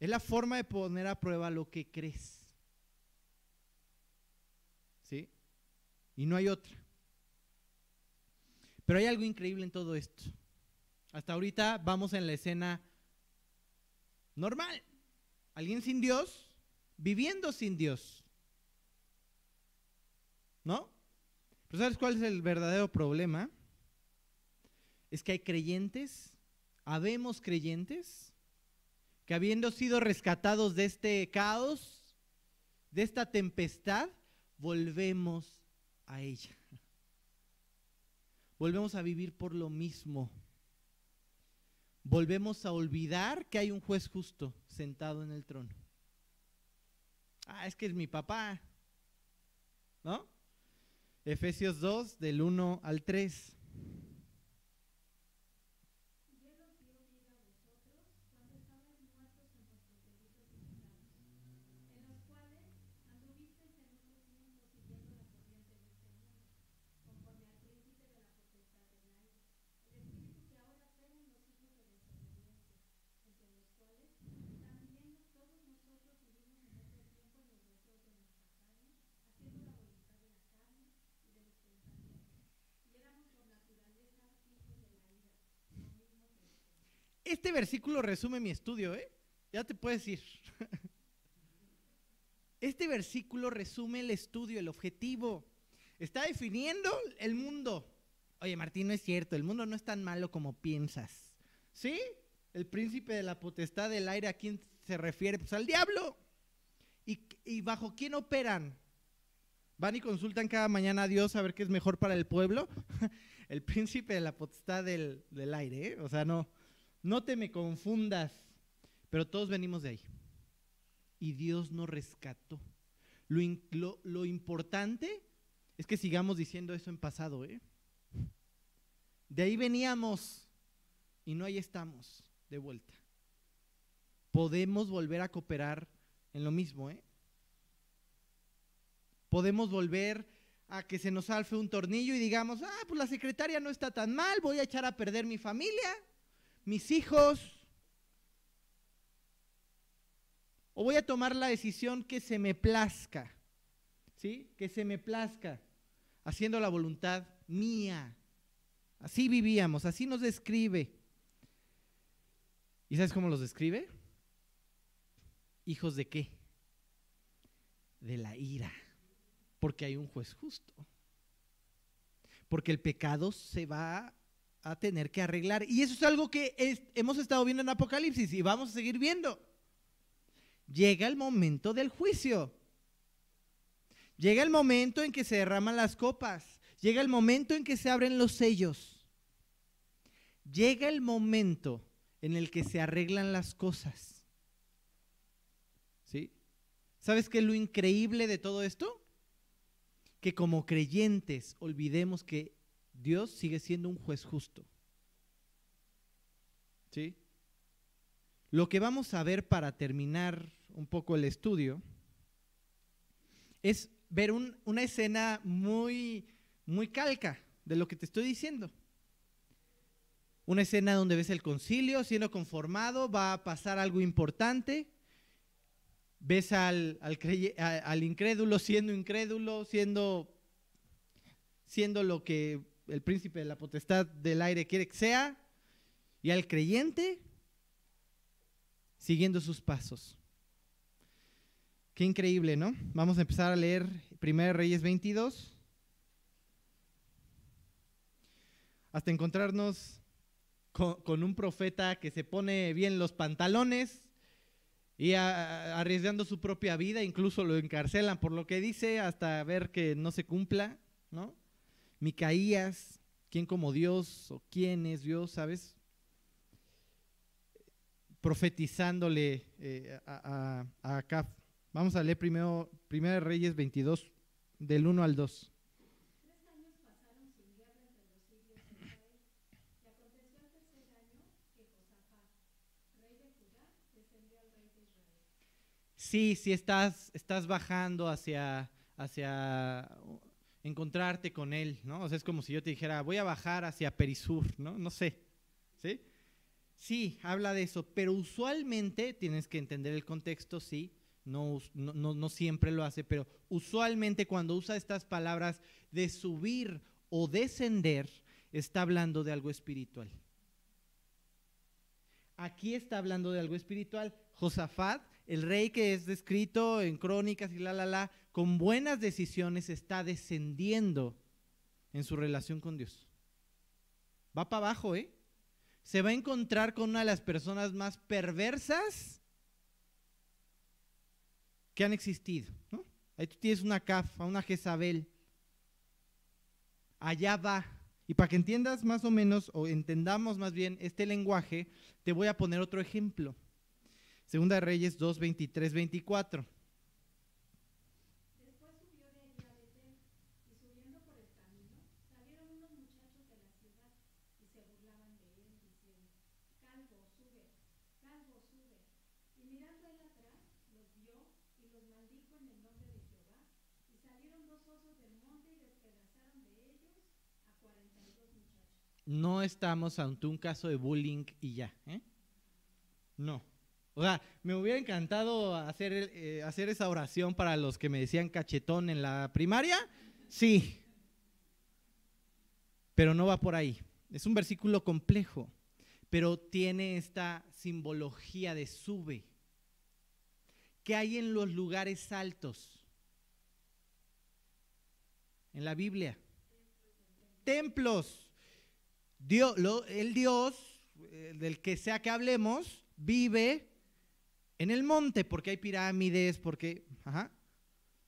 A: Es la forma de poner a prueba lo que crees. ¿Sí? Y no hay otra. Pero hay algo increíble en todo esto. Hasta ahorita vamos en la escena normal. Alguien sin Dios, viviendo sin Dios. ¿No? Pero ¿sabes cuál es el verdadero problema? Es que hay creyentes, habemos creyentes, que habiendo sido rescatados de este caos, de esta tempestad, volvemos a ella. Volvemos a vivir por lo mismo. Volvemos a olvidar que hay un juez justo sentado en el trono. Ah, es que es mi papá. ¿No? Efesios 2, del 1 al 3.
D: Y Él os dio vida a vosotros cuando estabais muertos en vuestros delitos y pecados, en los cuales anduvisteis en otro tiempo siguiendo la corriente de este mundo, conforme al príncipe de la potestad del aire, el espíritu que ahora opera en los hijos de desobediencia, entre los cuales también todos nosotros vivimos en otro tiempo en los deseos de nuestra carne, haciendo la voluntad de la carne y de los pensamientos, y éramos por naturaleza hijos de la ira, lo mismo que los demás.
A: Este versículo resume mi estudio, ¿eh? Ya te puedes ir. Este versículo resume el estudio, el objetivo. Está definiendo el mundo. Oye, Martín, no es cierto, el mundo no es tan malo como piensas. ¿Sí? El príncipe de la potestad del aire, ¿a quién se refiere? Pues al diablo. ¿Y, y bajo quién operan? ¿Van y consultan cada mañana a Dios a ver qué es mejor para el pueblo? el príncipe de la potestad del, del aire, ¿eh? O sea, no, no te me confundas. Pero todos venimos de ahí. Y Dios nos rescató. Lo, importante es que sigamos diciendo eso en pasado, ¿eh? De ahí veníamos y no ahí estamos de vuelta. Podemos volver a cooperar en lo mismo, ¿eh? Podemos volver a que se nos alfe un tornillo y digamos, ah, pues la secretaria no está tan mal, voy a echar a perder mi familia, mis hijos. O voy a tomar la decisión que se me plazca, ¿sí? Que se me plazca, haciendo la voluntad mía. Así vivíamos, así nos describe. ¿Y sabes cómo los describe? ¿Hijos de qué? De la ira. Porque hay un juez justo. Porque el pecado se va a tener que arreglar. Y eso es algo que hemos estado viendo en Apocalipsis y vamos a seguir viendo. Llega el momento del juicio. Llega el momento en que se derraman las copas. Llega el momento en que se abren los sellos. Llega el momento en el que se arreglan las cosas. ¿Sí? ¿Sabes qué es lo increíble de todo esto? que como creyentes olvidemos que Dios sigue siendo un juez justo. ¿Sí? Lo que vamos a ver para terminar un poco el estudio es ver un- una escena muy, muy calca de lo que te estoy diciendo. Una escena donde ves el concilio siendo conformado, va a pasar algo importante. Ves al, al, al incrédulo siendo incrédulo, siendo, siendo lo que el príncipe de la potestad del aire quiere que sea, y al creyente siguiendo sus pasos. Qué increíble, ¿no? Vamos a empezar a leer 1 Reyes 22 hasta encontrarnos con, un profeta que se pone bien los pantalones y arriesgando su propia vida, incluso lo encarcelan por lo que dice hasta ver que no se cumpla, ¿no? Micaías, ¿quién como Dios o quién es Dios, sabes? Profetizándole eh, a, a, a. Vamos a leer primero 1 Reyes 22, del 1 al 2.
D: Tres años pasaron sin guerra entre los sirios e Israel. Y aconteció el tercer año que Josafat, rey de Judá, descendió al rey de Israel.
A: Sí, sí estás, estás bajando hacia, hacia encontrarte con él, ¿no? O sea, es como si yo te dijera, voy a bajar hacia Perisur, ¿no? No sé, ¿sí? Sí, habla de eso, pero usualmente tienes que entender el contexto, sí, no, no- no siempre lo hace, pero usualmente cuando usa estas palabras de subir o descender, está hablando de algo espiritual. Aquí está hablando de algo espiritual. Josafat, el rey que es descrito en crónicas y la, la, la, con buenas decisiones está descendiendo en su relación con Dios. Va para abajo, ¿eh? Se va a encontrar con una de las personas más perversas que han existido, ¿no? Ahí tú tienes una Cafa, una Jezabel. Allá va. Y para que entiendas más o menos, o entendamos más bien este lenguaje, te voy a poner otro ejemplo. Segunda de Reyes 2, 23, 24.
D: Después subió de allí a Betel, y subiendo por el camino, salieron unos muchachos de la ciudad, y se burlaban de él, diciendo, Calvo, sube, calvo, sube. Y mirando él atrás, los vio, y los maldijo en el nombre de Jehová, y salieron dos osos del monte, y despedazaron de ellos a cuarenta y dos muchachos.
A: No estamos ante un caso de bullying y ya, ¿eh? No. O sea, me hubiera encantado hacer, eh, hacer esa oración para los que me decían cachetón en la primaria. Sí. Pero no va por ahí. Es un versículo complejo, pero tiene esta simbología de sube. ¿Qué hay en los lugares altos? En la Biblia. Templos. Dios, el Dios eh, del que sea que hablemos vive en el monte porque hay pirámides, porque, ajá,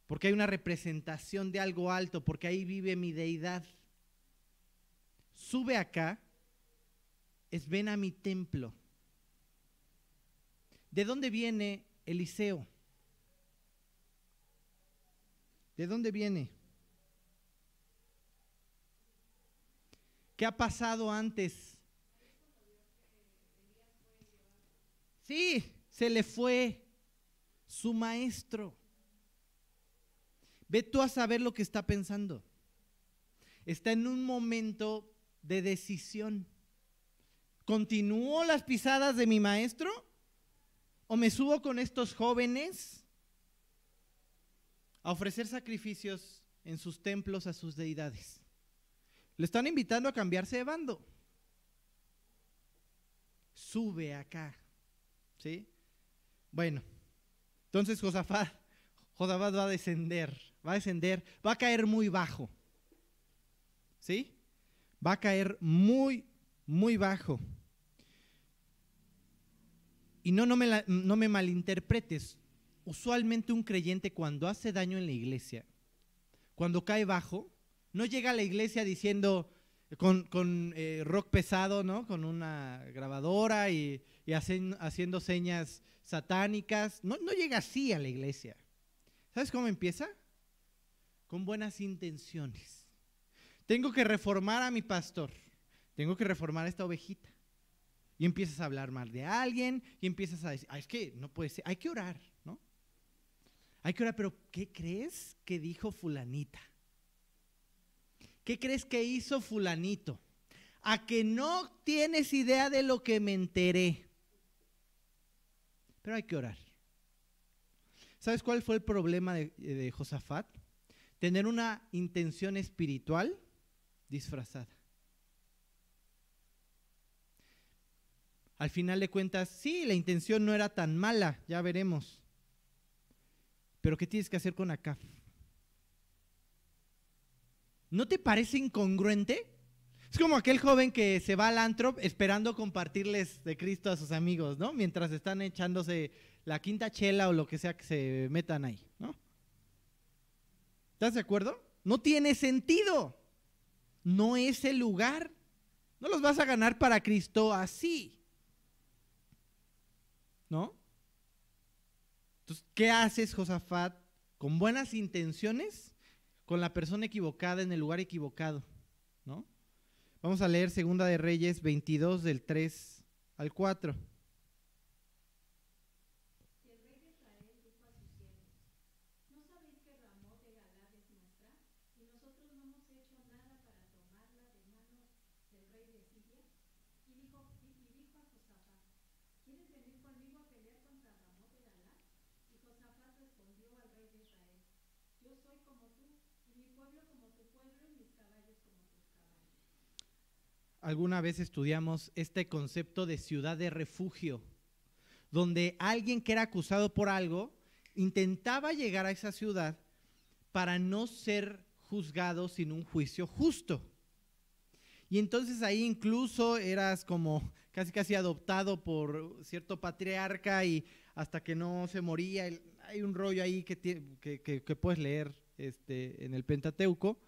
A: porque hay una representación de algo alto, porque ahí vive mi deidad. Sube acá, es ven a mi templo. ¿De dónde viene Eliseo? ¿De dónde viene? ¿Qué ha pasado antes? Sí, se le fue su maestro. Ve tú a saber lo que está pensando. Está en un momento de decisión. ¿Continúo las pisadas de mi maestro? ¿O me subo con estos jóvenes a ofrecer sacrificios en sus templos a sus deidades? Le están invitando a cambiarse de bando. Sube acá. ¿Sí? Bueno, entonces Josafat, Josafat va a descender, va a descender, va a caer muy bajo. ¿Sí? Va a caer muy, muy bajo. Y no, no me, no me malinterpretes. Usualmente un creyente cuando hace daño en la iglesia, cuando cae bajo, no llega a la iglesia diciendo con, con, eh, rock pesado, ¿no? Con una grabadora y, y hacen- haciendo señas satánicas. No, no llega así a la iglesia. ¿Sabes cómo empieza? con buenas intenciones. Tengo que reformar a mi pastor. Tengo que reformar a esta ovejita. Y empiezas a hablar mal de alguien y empiezas a decir, "Ah, es que no puede ser, hay que orar, ¿no? Hay que orar, pero ¿qué crees que dijo fulanita? ¿Qué crees que hizo fulanito? A que no tienes idea de lo que me enteré. Pero hay que orar. ¿Sabes cuál fue el problema de, Josafat? Tener una intención espiritual disfrazada. Al final de cuentas, sí, la intención no era tan mala, ya veremos. Pero ¿qué tienes que hacer con Acab? ¿No te parece incongruente? Es como aquel joven que se va al antro esperando compartirles de Cristo a sus amigos, ¿no? Mientras están echándose la quinta chela o lo que sea que se metan ahí, ¿no? ¿Estás de acuerdo? No tiene sentido. No es el lugar. No los vas a ganar para Cristo así. ¿No? Entonces, ¿qué haces, Josafat? Con buenas intenciones, con la persona equivocada en el lugar equivocado. Vamos a leer Segunda de Reyes 22 del 3 al 4.
D: Y el rey de Israel dijo a sus siervos, ¿no sabéis que Ramón de Galad es nuestra? Y nosotros no hemos hecho nada para tomarla de manos del rey de Siria. Y dijo, y, y dijo a Josafat, ¿quieres venir conmigo a pelear contra Ramón de Galad? Y Josafat respondió al rey de Israel, yo soy como tú, y mi pueblo como tu pueblo, y mis caballos como tus caballos.
A: Alguna vez estudiamos este concepto de ciudad de refugio, donde alguien que era acusado por algo intentaba llegar a esa ciudad para no ser juzgado sin un juicio justo. Y entonces ahí incluso eras como casi casi adoptado por cierto patriarca y hasta que no se moría, hay un rollo ahí que, que, que- que puedes leer este, en el Pentateuco.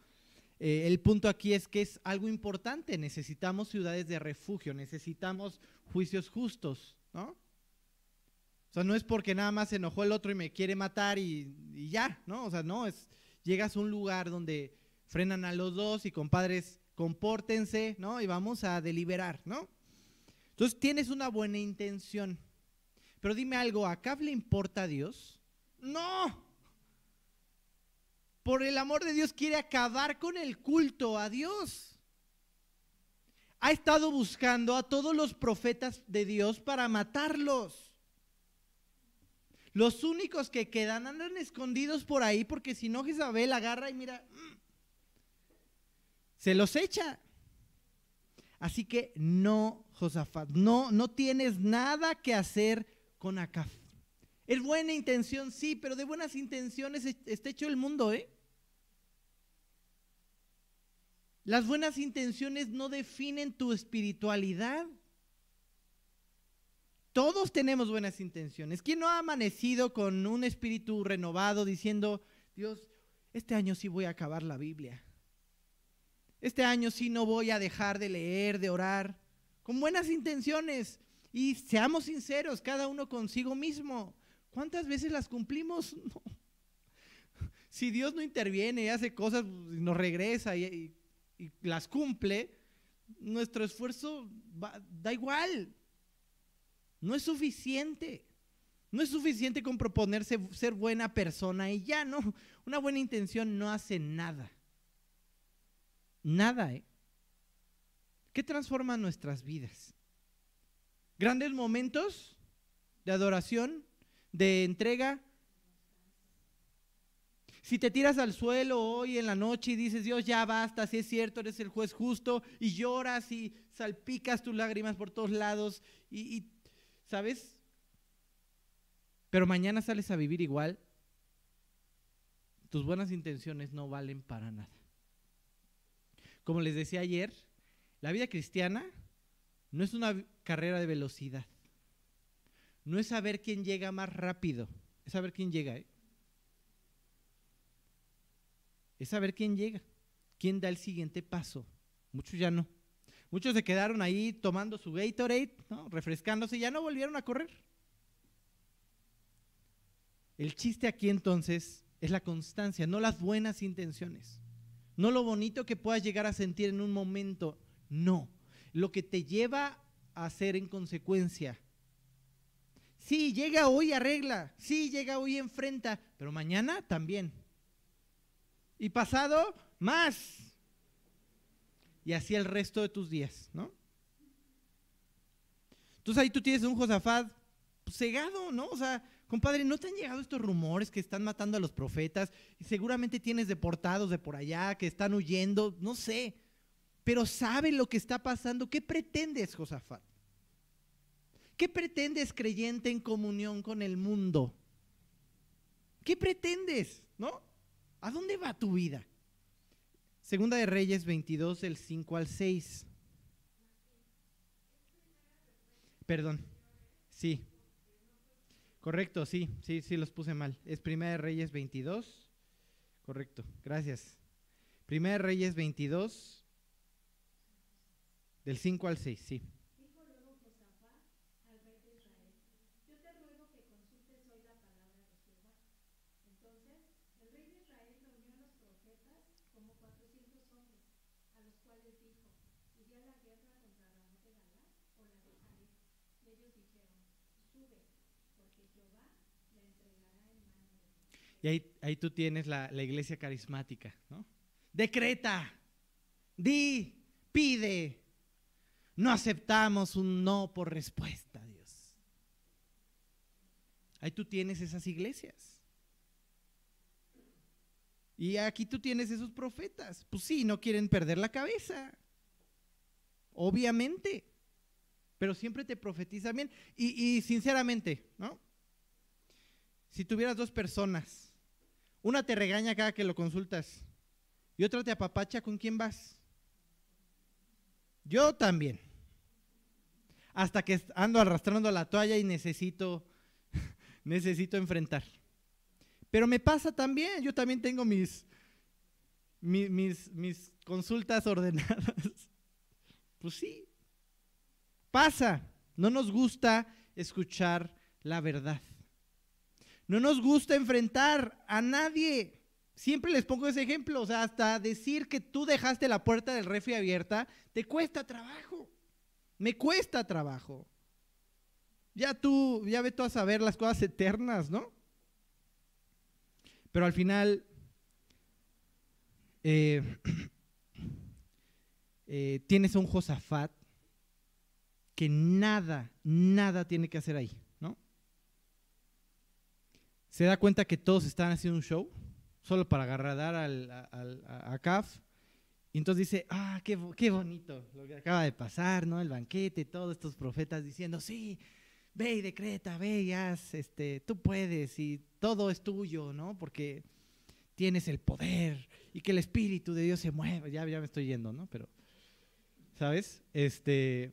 A: Eh, el punto aquí es que es algo importante, necesitamos ciudades de refugio, necesitamos juicios justos, ¿no? O sea, no es porque nada más se enojó el otro y me quiere matar y, ya, ¿no? O sea, no, es, llegas a un lugar donde frenan a los dos y compadres, compórtense, ¿no? Y vamos a deliberar, ¿no? Entonces tienes una buena intención. Pero dime algo, ¿a le importa a Dios? No. Por el amor de Dios quiere acabar con el culto a Dios. Ha estado buscando a todos los profetas de Dios para matarlos. Los únicos que quedan andan escondidos por ahí porque si no Jezabel agarra y mira, mm, se los echa. Así que no, Josafat, no, no tienes nada que hacer con Acab. Es buena intención, sí, pero de buenas intenciones es- está hecho el mundo, ¿eh? Las buenas intenciones no definen tu espiritualidad. Todos tenemos buenas intenciones. ¿Quién no ha amanecido con un espíritu renovado diciendo, Dios, este año sí voy a acabar la Biblia? Este año sí no voy a dejar de leer, de orar, con buenas intenciones. Y seamos sinceros, cada uno consigo mismo. ¿Cuántas veces las cumplimos? No. Si Dios no interviene y hace cosas, nos regresa y, las cumple, nuestro esfuerzo da igual. No es suficiente. No es suficiente con proponerse ser buena persona y ya no. Una buena intención no hace nada. Nada, ¿eh? ¿Qué transforma nuestras vidas? Grandes momentos de adoración, de entrega. Si te tiras al suelo hoy en la noche y dices, Dios, ya basta, si es cierto, eres el juez justo, y lloras y salpicas tus lágrimas por todos lados, y, y, ¿sabes? Pero mañana sales a vivir igual, tus buenas intenciones no valen para nada. Como les decía ayer, la vida cristiana no es una carrera de velocidad. No es saber quién llega más rápido, es saber quién llega. ¿eh? Es saber quién llega, quién da el siguiente paso. Muchos ya no. Muchos se quedaron ahí tomando su Gatorade, refrescándose y ya no volvieron a correr. El chiste aquí entonces es la constancia, no las buenas intenciones. No lo bonito que puedas llegar a sentir en un momento, no. Lo que te lleva a hacer en consecuencia. Sí, llega hoy, arregla. Sí, llega hoy, enfrenta. Pero mañana también. Y pasado, más. Y así el resto de tus días, ¿no? Entonces ahí tú tienes un Josafat pues, cegado, ¿no? O sea, compadre, ¿no te han llegado estos rumores que están matando a los profetas? Y seguramente tienes deportados de por allá que están huyendo, no sé. Pero sabe lo que está pasando. ¿Qué pretendes, Josafat? ¿Qué pretendes, creyente, en comunión con el mundo? ¿Qué pretendes? ¿No? ¿A dónde va tu vida? Segunda de Reyes 22, del 5 al 6. Perdón. Sí. Correcto, sí, sí, sí los puse mal. Es Primera de Reyes 22. Correcto, gracias. Primera de Reyes 22, del 5 al 6, sí.
D: Dijo luego Josafat al rey de Israel, yo te ruego que consultes hoy la palabra de Jehová. Entonces el rey de Israel reunió a los profetas como cuatrocientos hombres, a los cuales dijo, ¿iré a la guerra contra Ramón de Galá o la dejaré? Y ellos dijeron, sube, porque Jehová la entregará en mano de ti.
A: Y ahí, ahí tú tienes la, la iglesia carismática, ¿no? Decreta, di, pide. No aceptamos un no por respuesta, Dios. Ahí tú tienes esas iglesias. Y aquí tú tienes esos profetas. Pues sí, no quieren perder la cabeza. Obviamente. Pero siempre te profetizan bien. Y, y sinceramente, ¿no? Si tuvieras dos personas, una te regaña cada que lo consultas y otra te apapacha, ¿con quién vas? Yo también. Hasta que ando arrastrando la toalla y necesito, necesito enfrentar. Pero me pasa también, yo también tengo mis, mi- mis, mis consultas ordenadas. Pues sí, pasa. No nos gusta escuchar la verdad. No nos gusta enfrentar a nadie. Siempre les pongo ese ejemplo, o sea, hasta decir que tú dejaste la puerta del refri abierta, te cuesta trabajo. Me cuesta trabajo. Ya tú, ya ve tú a saber las cosas eternas, ¿no? Pero al final, eh, eh, tienes a un Josafat que nada, nada tiene que hacer ahí. Se da cuenta que todos están haciendo un show, solo para agarrar al, al, a, a Caf. Y entonces dice, ah, qué, qué bonito lo que acaba de pasar, ¿no? El banquete, todos estos profetas diciendo, sí, ve y decreta, ve y haz, este, tú puedes y todo es tuyo, ¿no? Porque tienes el poder y que el Espíritu de Dios se mueva. Ya, ya me estoy yendo, ¿no? Pero, ¿sabes? Este,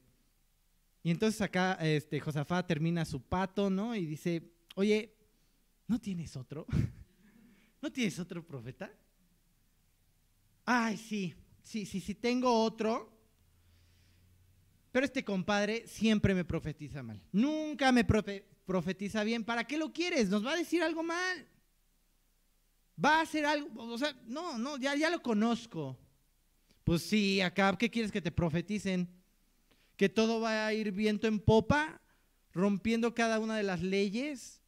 A: y entonces acá, este, Josafat termina su pato, ¿no? Y dice, oye, ¿no tienes otro? ¿No tienes otro profeta? Ay, sí, sí, sí, sí, tengo otro. Pero este compadre siempre me profetiza mal. Nunca me profe- profetiza bien. ¿Para qué lo quieres? Nos va a decir algo mal. Va a hacer algo. O sea, no, no, ya, ya lo conozco. Pues sí, acá, ¿qué quieres que te profeticen? ¿Que todo va a ir viento en popa? ¿Rompiendo cada una de las leyes?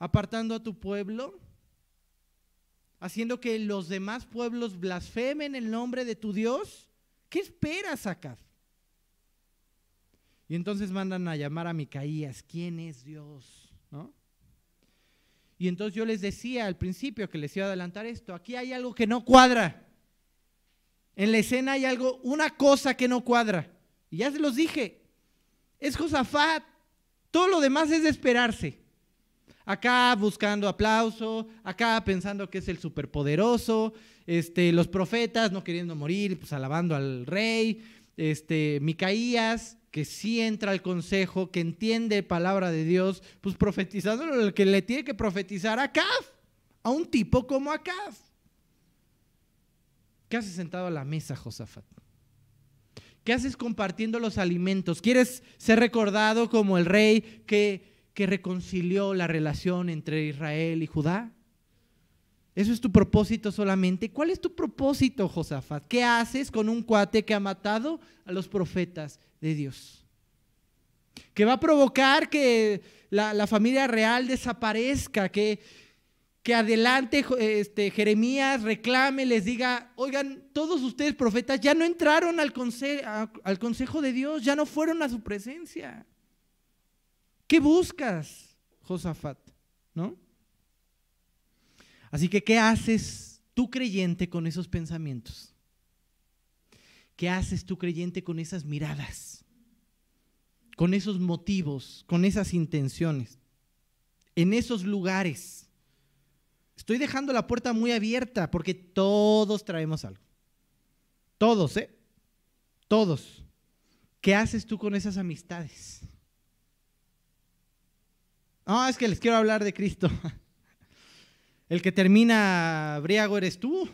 A: ¿Apartando a tu pueblo? ¿Haciendo que los demás pueblos blasfemen el nombre de tu Dios? ¿Qué esperas, Acab? Y entonces mandan a llamar a Micaías, ¿quién es Dios? ¿No? Y entonces yo les decía al principio que les iba a adelantar esto, aquí hay algo que no cuadra. En la escena hay algo, una cosa que no cuadra. Y ya se los dije, es Josafat. Todo lo demás es de esperarse. Acá buscando aplauso, acá pensando que es el superpoderoso, este, los profetas no queriendo morir, pues alabando al rey, este, Micaías, que sí entra al consejo, que entiende palabra de Dios, pues profetizando lo que le tiene que profetizar a Acab, a un tipo como Acab. ¿Qué haces sentado a la mesa, Josafat? ¿Qué haces compartiendo los alimentos? ¿Quieres ser recordado como el rey que, que reconcilió la relación entre Israel y Judá? ¿Eso es tu propósito solamente? ¿Cuál es tu propósito, Josafat? ¿Qué haces con un cuate que ha matado a los profetas de Dios? Que va a provocar que la, familia real desaparezca, que, que adelante este, Jeremías reclame, les diga, oigan, todos ustedes profetas ya no entraron al, al consejo de Dios, ya no fueron a su presencia. ¿Qué buscas, Josafat? ¿No? Así que, ¿qué haces tú creyente con esos pensamientos? ¿Qué haces tú creyente con esas miradas? Con esos motivos, con esas intenciones, en esos lugares. Estoy dejando la puerta muy abierta porque todos traemos algo. Todos, ¿eh? Todos. ¿Qué haces tú con esas amistades? No, es que les quiero hablar de Cristo. El que termina briago eres tú,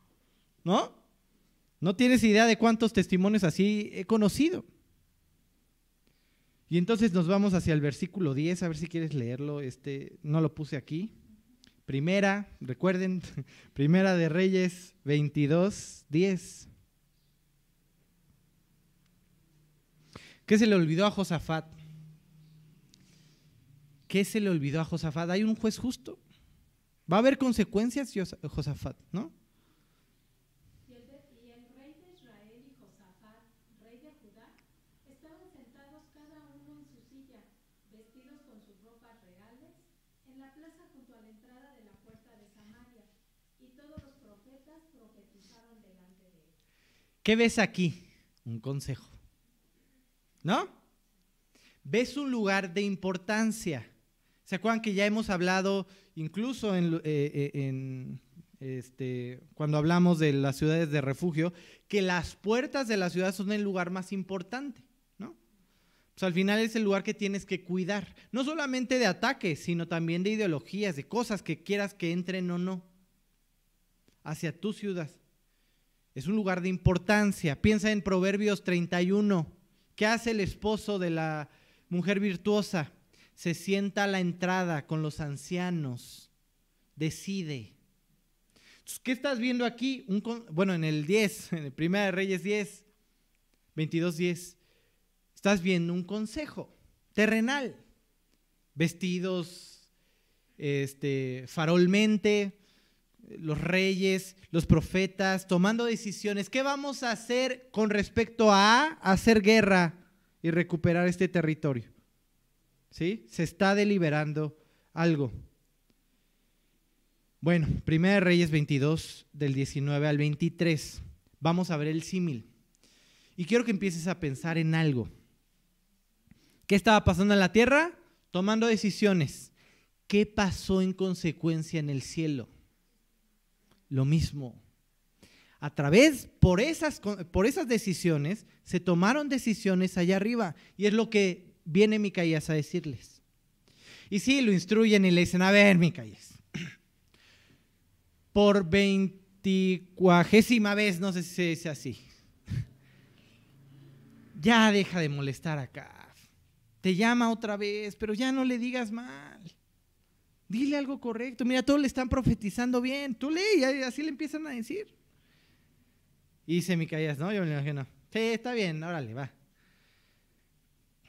A: ¿no? No tienes idea de cuántos testimonios así he conocido. Y entonces nos vamos hacia el versículo 10, a ver si quieres leerlo. Este, no lo puse aquí. Primera, recuerden, Primera de Reyes 22, 10. ¿Qué se le olvidó a Josafat? ¿Qué se le olvidó a Josafat? Hay un juez justo. Va a haber consecuencias, Josafat, ¿no?
D: Y el, y el rey de Israel y Josafat, rey de Judá, estaban sentados cada uno en su silla, vestidos con sus ropas reales, en la plaza junto a la entrada de la puerta de Samaria, y todos los profetas profetizaron delante de él.
A: ¿Qué ves aquí? Un consejo. ¿No? ¿Ves un lugar de importancia? ¿Se acuerdan que ya hemos hablado incluso en, eh, eh, en, este, cuando hablamos de las ciudades de refugio, que las puertas de la ciudad son el lugar más importante, ¿no? Pues al final es el lugar que tienes que cuidar, no solamente de ataques, sino también de ideologías, de cosas que quieras que entren o no hacia tu ciudad. Es un lugar de importancia. Piensa en Proverbios 31. ¿Qué hace el esposo de la mujer virtuosa? Se sienta a la entrada con los ancianos, decide. ¿Qué estás viendo aquí? Un, bueno, en el 10, en el Primera de Reyes 10, 22, 10, estás viendo un consejo terrenal, vestidos este, farolmente, los reyes, los profetas, tomando decisiones. ¿Qué vamos a hacer con respecto a hacer guerra y recuperar este territorio? ¿Sí? Se está deliberando algo. Bueno, Primera Reyes 22, del 19 al 23. Vamos a ver el símil. Y quiero que empieces a pensar en algo. ¿Qué estaba pasando en la tierra? Tomando decisiones. ¿Qué pasó en consecuencia en el cielo? Lo mismo. A través, por esas, por esas decisiones, se tomaron decisiones allá arriba. Y es lo que viene Micaías a decirles. Y sí, lo instruyen y le dicen, a ver, Micaías, por veinticuagésima vez, no sé si se dice así, ya deja de molestar acá. Te llama otra vez, pero ya no le digas mal. Dile algo correcto. Mira, todos le están profetizando bien. Tú lee y así le empiezan a decir. Y dice Micaías, ¿no? Yo me imagino. Sí, está bien, órale, va.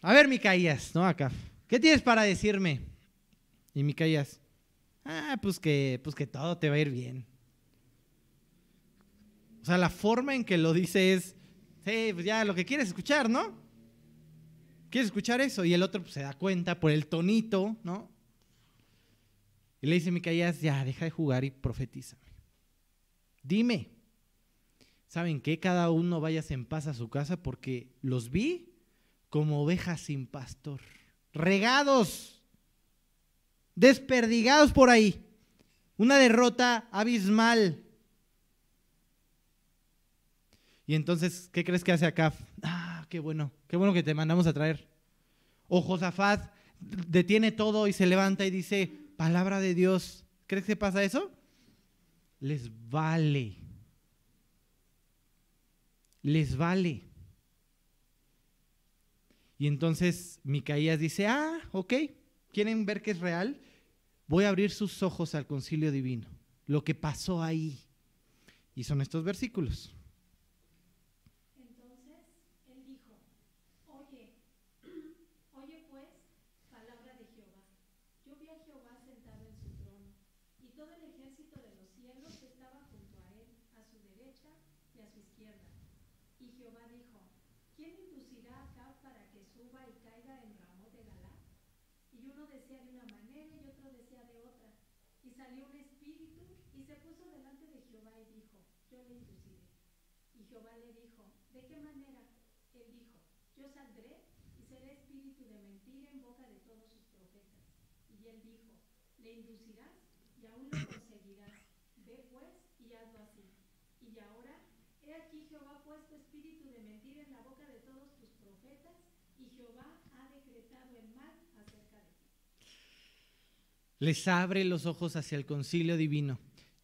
A: A ver, Micaías, ¿no? Acá. ¿Qué tienes para decirme? Y Micaías, ah, pues que, pues que todo te va a ir bien. O sea, la forma en que lo dice es, sí, pues ya lo que quieres escuchar, ¿no? ¿Quieres escuchar eso? Y el otro pues, se da cuenta por el tonito, ¿no? Y le dice Micaías, ya, deja de jugar y profetízame. Dime, ¿saben qué? Cada uno vayas en paz a su casa porque los vi como ovejas sin pastor, regados, desperdigados por ahí. Una derrota abismal. Y entonces, ¿qué crees que hace acá? Ah, qué bueno, qué bueno que te mandamos a traer. O Josafat detiene todo y se levanta y dice, palabra de Dios. ¿Crees que pasa eso? Les vale. Les vale. Y entonces Micaías dice, ah, ok, ¿quieren ver que es real? Voy a abrir sus ojos al concilio divino. lo que pasó ahí. Y son estos versículos.
D: Entonces él dijo, oye, oye pues, palabra de Jehová. Yo vi a Jehová sentado en su trono, y todo el suba y caiga en Ramón de Galá? Y uno decía de una manera y otro decía de otra. Y salió un espíritu y se puso delante de Jehová y dijo, yo le induciré. Y Jehová le dijo, ¿de qué manera? Él dijo, yo saldré y seré espíritu de mentira en boca de todos sus profetas. Y él dijo, le inducirás y aún lo conseguirás. Ve pues y hazlo así. Y ahora, he aquí Jehová ha puesto espíritu de mentira en la boca de todos tus profetas, y Jehová ha decretado el mal acerca de ti.
A: Les abre los ojos hacia el concilio divino.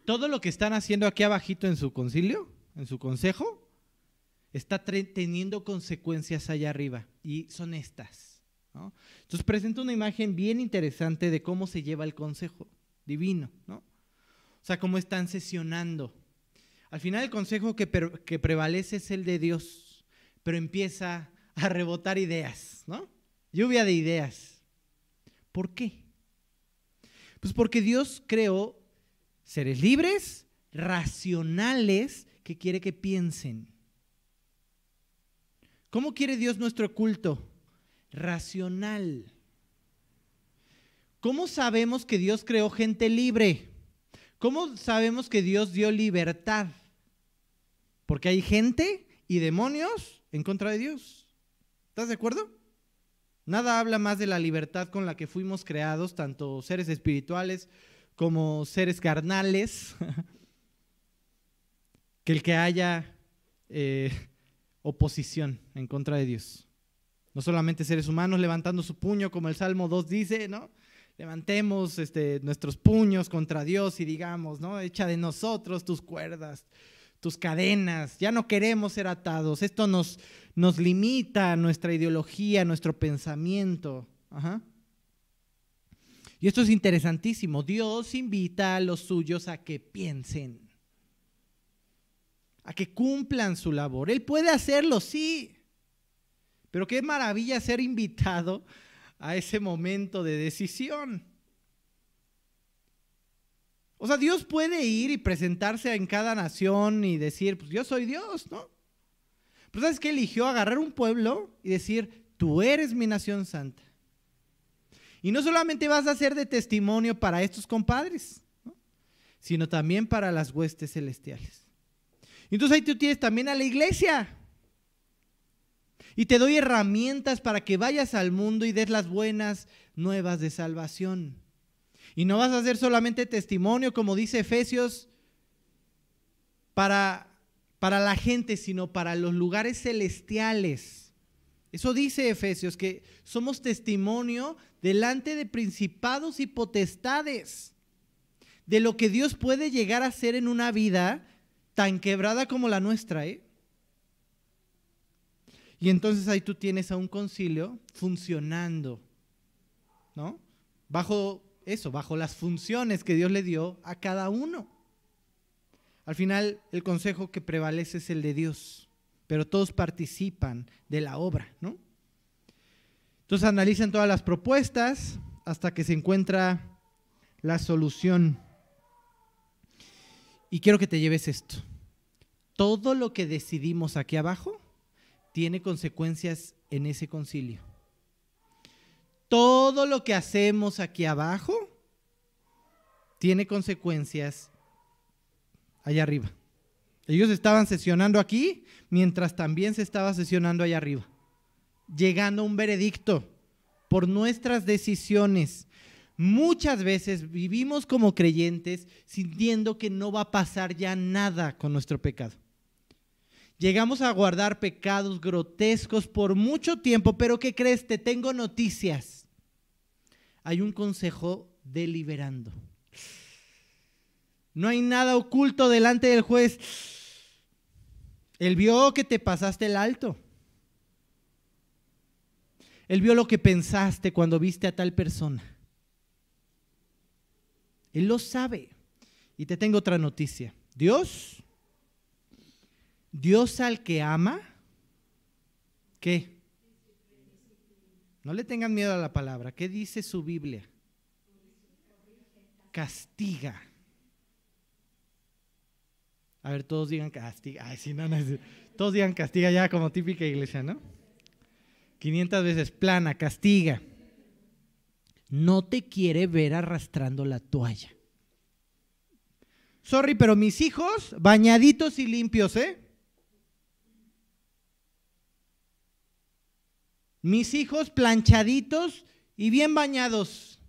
A: Todo lo que están haciendo aquí abajito en su concilio, en su consejo, está teniendo consecuencias allá arriba. Y son estas. ¿no? Entonces presenta una imagen bien interesante de cómo se lleva el consejo divino. ¿no? O sea, cómo están sesionando. Al final el consejo que, que prevalece es el de Dios, pero empieza a rebotar ideas, ¿no? Lluvia de ideas. ¿Por qué? Pues porque Dios creó seres libres, racionales, que quiere que piensen. ¿Cómo quiere Dios nuestro culto? Racional. ¿Cómo sabemos que Dios creó gente libre? ¿Cómo sabemos que Dios dio libertad? Porque hay gente y demonios en contra de Dios. ¿Estás de acuerdo? Nada habla más de la libertad con la que fuimos creados, tanto seres espirituales como seres carnales, que el que haya eh, oposición en contra de Dios. No solamente seres humanos levantando su puño, como el Salmo 2 dice, ¿no? Levantemos este, nuestros puños contra Dios y digamos, ¿no? Echa de nosotros tus cuerdas, tus cadenas. Ya no queremos ser atados. Esto nos, nos limita nuestra ideología, nuestro pensamiento. Ajá. Y esto es interesantísimo. Dios invita a los suyos a que piensen, a que cumplan su labor. Él puede hacerlo, sí. Pero qué maravilla ser invitado a ese momento de decisión. O sea, Dios puede ir y presentarse en cada nación y decir, pues yo soy Dios, ¿no? Pero ¿sabes qué? Eligió agarrar un pueblo y decir, tú eres mi nación santa. Y no solamente vas a ser de testimonio para estos compadres, ¿no? sino también para las huestes celestiales. Y entonces ahí tú tienes también a la iglesia. Y te doy herramientas para que vayas al mundo y des las buenas nuevas de salvación. Y no vas a ser solamente testimonio, como dice Efesios, para, para la gente, sino para los lugares celestiales. Eso dice Efesios, que somos testimonio delante de principados y potestades, de lo que Dios puede llegar a hacer en una vida tan quebrada como la nuestra. ¿eh? Y entonces ahí tú tienes a un concilio funcionando, ¿no? Bajo eso, bajo las funciones que Dios le dio a cada uno. Al final, el consejo que prevalece es el de Dios, pero todos participan de la obra, ¿no? Entonces analizan todas las propuestas hasta que se encuentra la solución. Y quiero que te lleves esto. Todo lo que decidimos aquí abajo tiene consecuencias en ese concilio. Todo lo que hacemos aquí abajo tiene consecuencias allá arriba. Ellos estaban sesionando aquí mientras también se estaba sesionando allá arriba, llegando a un veredicto por nuestras decisiones. Muchas veces vivimos como creyentes sintiendo que no va a pasar ya nada con nuestro pecado. Llegamos a guardar pecados grotescos por mucho tiempo, pero ¿qué crees? Te tengo noticias. Hay un consejo deliberando. No hay nada oculto delante del juez. Él vio que te pasaste el alto. Él vio lo que pensaste cuando viste a tal persona. Él lo sabe. Y te tengo otra noticia. Dios, Dios al que ama, ¿qué? No le tengan miedo a la palabra. ¿Qué dice su Biblia? Castiga. A ver, todos digan castiga. Ay, sí, no, no, todos digan castiga ya como típica iglesia, ¿no? 500 veces plana, castiga. No te quiere ver arrastrando la toalla. Sorry, pero mis hijos bañaditos y limpios, ¿eh? Mis hijos planchaditos y bien bañados.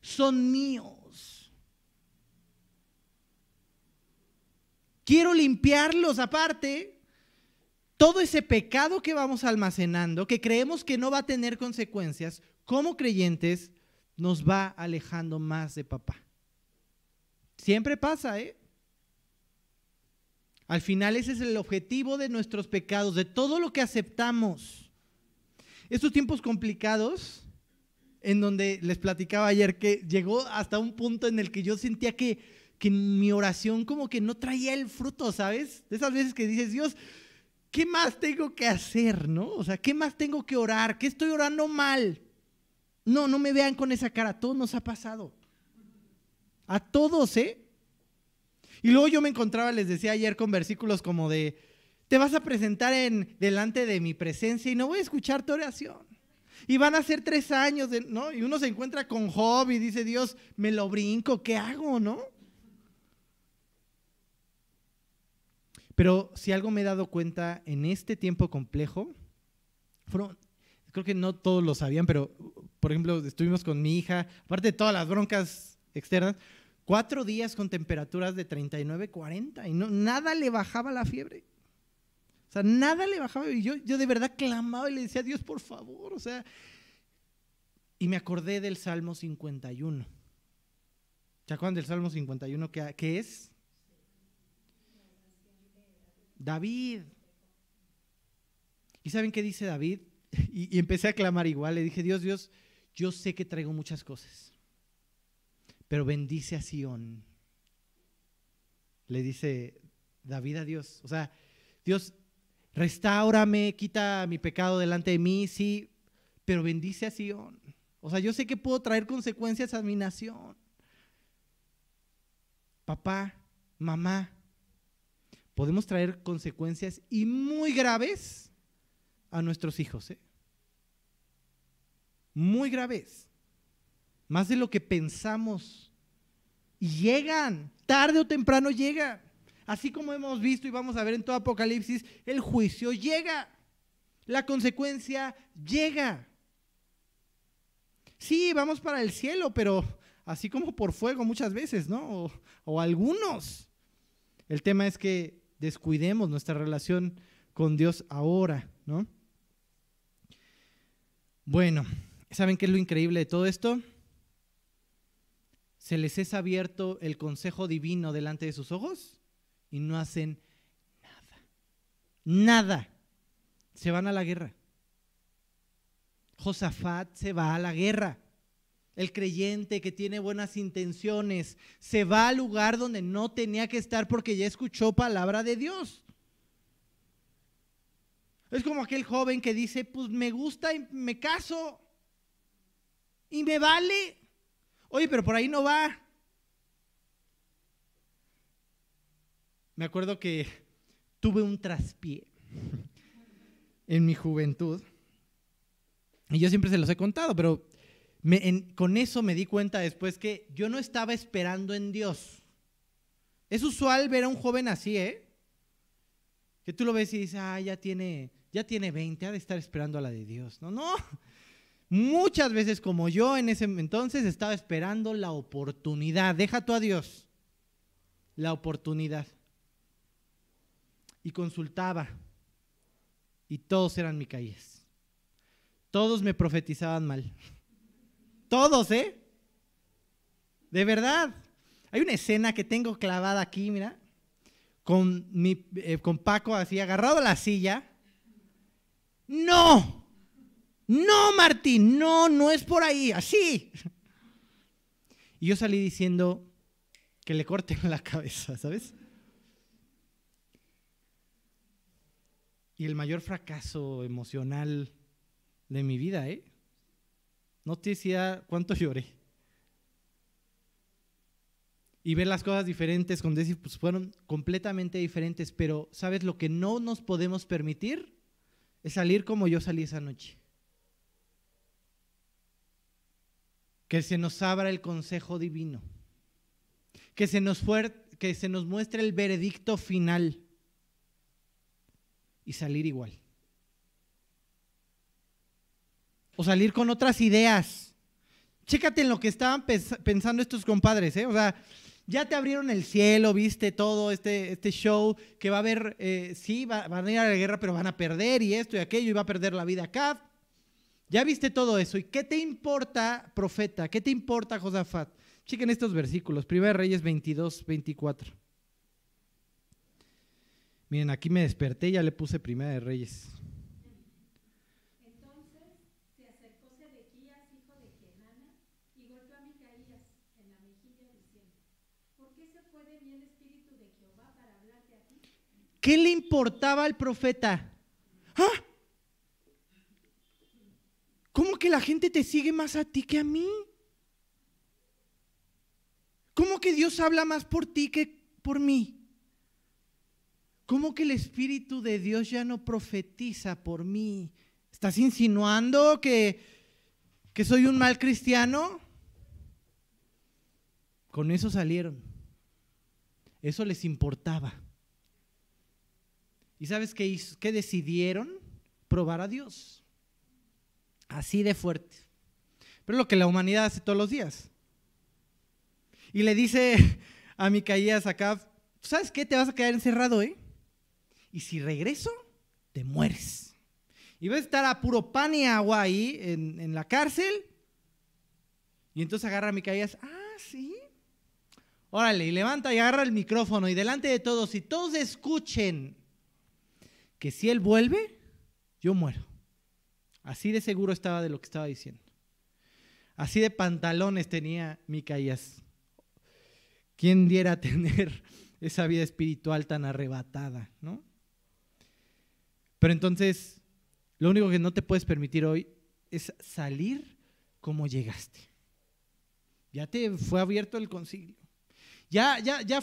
A: Son míos. Quiero limpiarlos aparte. Todo ese pecado que vamos almacenando, que creemos que no va a tener consecuencias, como creyentes, nos va alejando más de papá. Siempre pasa, ¿eh? Al final ese es el objetivo de nuestros pecados, de todo lo que aceptamos. Estos tiempos complicados, en donde les platicaba ayer que llegó hasta un punto en el que yo sentía que, que mi oración como que no traía el fruto, ¿sabes? De esas veces que dices, Dios, ¿qué más tengo que hacer, no? O sea, ¿qué más tengo que orar? ¿Qué estoy orando mal? No, no me vean con esa cara, a todos nos ha pasado. A todos, ¿eh? Y luego yo me encontraba, les decía ayer, con versículos como de, te vas a presentar en delante de mi presencia y no voy a escuchar tu oración. Y van a ser tres años, ¿no? Y uno se encuentra con Job y dice, Dios, me lo brinco, ¿qué hago, no? Pero si algo me he dado cuenta en este tiempo complejo, fueron, creo que no todos lo sabían, pero por ejemplo, estuvimos con mi hija, aparte de todas las broncas externas, cuatro días con temperaturas de 39, 40 y no, nada le bajaba la fiebre. Sea, nada le bajaba. Y yo, yo de verdad clamaba y le decía, Dios, por favor. O sea, y me acordé del Salmo 51. ¿Se acuerdan del Salmo 51? ¿Qué, qué es? David. ¿Y saben qué dice David? Y, y empecé a clamar igual. Le dije, Dios, Dios, yo sé que traigo muchas cosas, pero bendice a Sión. Le dice David a Dios. O sea, Dios, restáurame, quita mi pecado delante de mí, sí, pero bendice a Sión. O sea, yo sé que puedo traer consecuencias a mi nación. Papá, mamá, podemos traer consecuencias y muy graves a nuestros hijos, ¿eh? Muy graves. Más de lo que pensamos. Y llegan, tarde o temprano llegan. Así como hemos visto y vamos a ver en todo Apocalipsis, el juicio llega. La consecuencia llega. Sí, vamos para el cielo, pero así como por fuego muchas veces, ¿no? O, algunos. El tema es que descuidemos nuestra relación con Dios ahora, ¿no? Bueno, ¿saben qué es lo increíble de todo esto? Se les es abierto el consejo divino delante de sus ojos y no hacen nada. Nada. Se van a la guerra. Josafat se va a la guerra. El creyente que tiene buenas intenciones se va al lugar donde no tenía que estar porque ya escuchó palabra de Dios. Es como aquel joven que dice, pues me gusta y me caso y me vale. Oye, pero por ahí no va. Me acuerdo que tuve un traspié en mi juventud. Y yo siempre se los he contado, pero con eso me di cuenta después que yo no estaba esperando en Dios. Es usual ver a un joven así, ¿eh? Que tú lo ves y dices, ah, ya tiene, ya tiene 20, ha de estar esperando a la de Dios. No, no. Muchas veces como yo en ese entonces estaba esperando la oportunidad. Deja tú a Dios. La oportunidad. Y consultaba. Y todos eran Micaías. Todos me profetizaban mal. Todos, ¿eh? De verdad. Hay una escena que tengo clavada aquí, mira. Con, mi, eh, con Paco así agarrado a la silla. No. No, Martín. No, no es por ahí. Así. Y yo salí diciendo, que le corten la cabeza, ¿sabes? Y el mayor fracaso emocional de mi vida, ¿eh? No te decía cuánto lloré. Y ver las cosas diferentes con Desi, pues fueron completamente diferentes, pero ¿sabes lo que no nos podemos permitir? Es salir como yo salí esa noche. Que se nos abra el consejo divino. Que se nos, que se nos muestre el veredicto final. Y salir igual. O salir con otras ideas. Chécate en lo que estaban pensando estos compadres, ¿eh? O sea, ya te abrieron el cielo, viste todo este, este show, que va a haber, eh, sí, van a ir a la guerra, pero van a perder y esto y aquello, y va a perder la vida acá. Ya viste todo eso. ¿Y qué te importa, profeta? ¿Qué te importa, Josafat? Chequen estos versículos. Primera Reyes 22, 24. Miren, aquí me desperté y ya le puse Primera de Reyes. ¿Qué le importaba al profeta? ¿Ah? ¿Cómo que la gente te sigue más a ti que a mí? ¿Cómo que Dios habla más por ti que por mí? ¿Cómo que el Espíritu de Dios ya no profetiza por mí? ¿Estás insinuando que, que soy un mal cristiano? Con eso salieron. Eso les importaba. ¿Y sabes qué, qué decidieron? Probar a Dios. Así de fuerte. Pero lo que la humanidad hace todos los días. Y le dice a Micaías acá, ¿sabes qué? Te vas a quedar encerrado, ¿eh? Y si regreso, te mueres. Y vas a estar a puro pan y agua ahí en, la cárcel. Y entonces agarra a Micaías, ah, sí. Órale, y levanta y agarra el micrófono y delante de todos, y todos escuchen que si él vuelve, yo muero. Así de seguro estaba de lo que estaba diciendo. Así de pantalones tenía Micaías. ¿Quién diera tener esa vida espiritual tan arrebatada, no? Pero entonces, lo único que no te puedes permitir hoy es salir como llegaste. Ya te fue abierto el concilio. Ya, ya, ya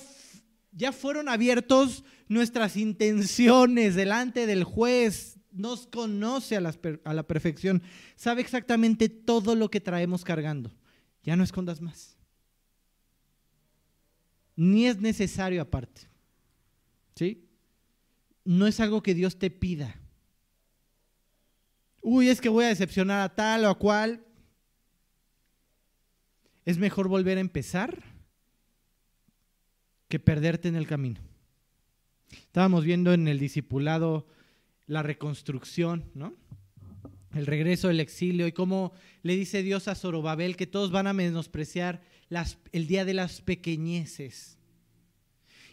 A: ya fueron abiertos nuestras intenciones delante del juez, nos conoce a la, a la, perfección, sabe exactamente todo lo que traemos cargando. Ya no escondas más. Ni es necesario aparte. ¿Sí? No es algo que Dios te pida. Uy, es que voy a decepcionar a tal o a cual. Es mejor volver a empezar que perderte en el camino. Estábamos viendo en el discipulado la reconstrucción, ¿no? El regreso del exilio y cómo le dice Dios a Zorobabel que todos van a menospreciar el día de las pequeñeces.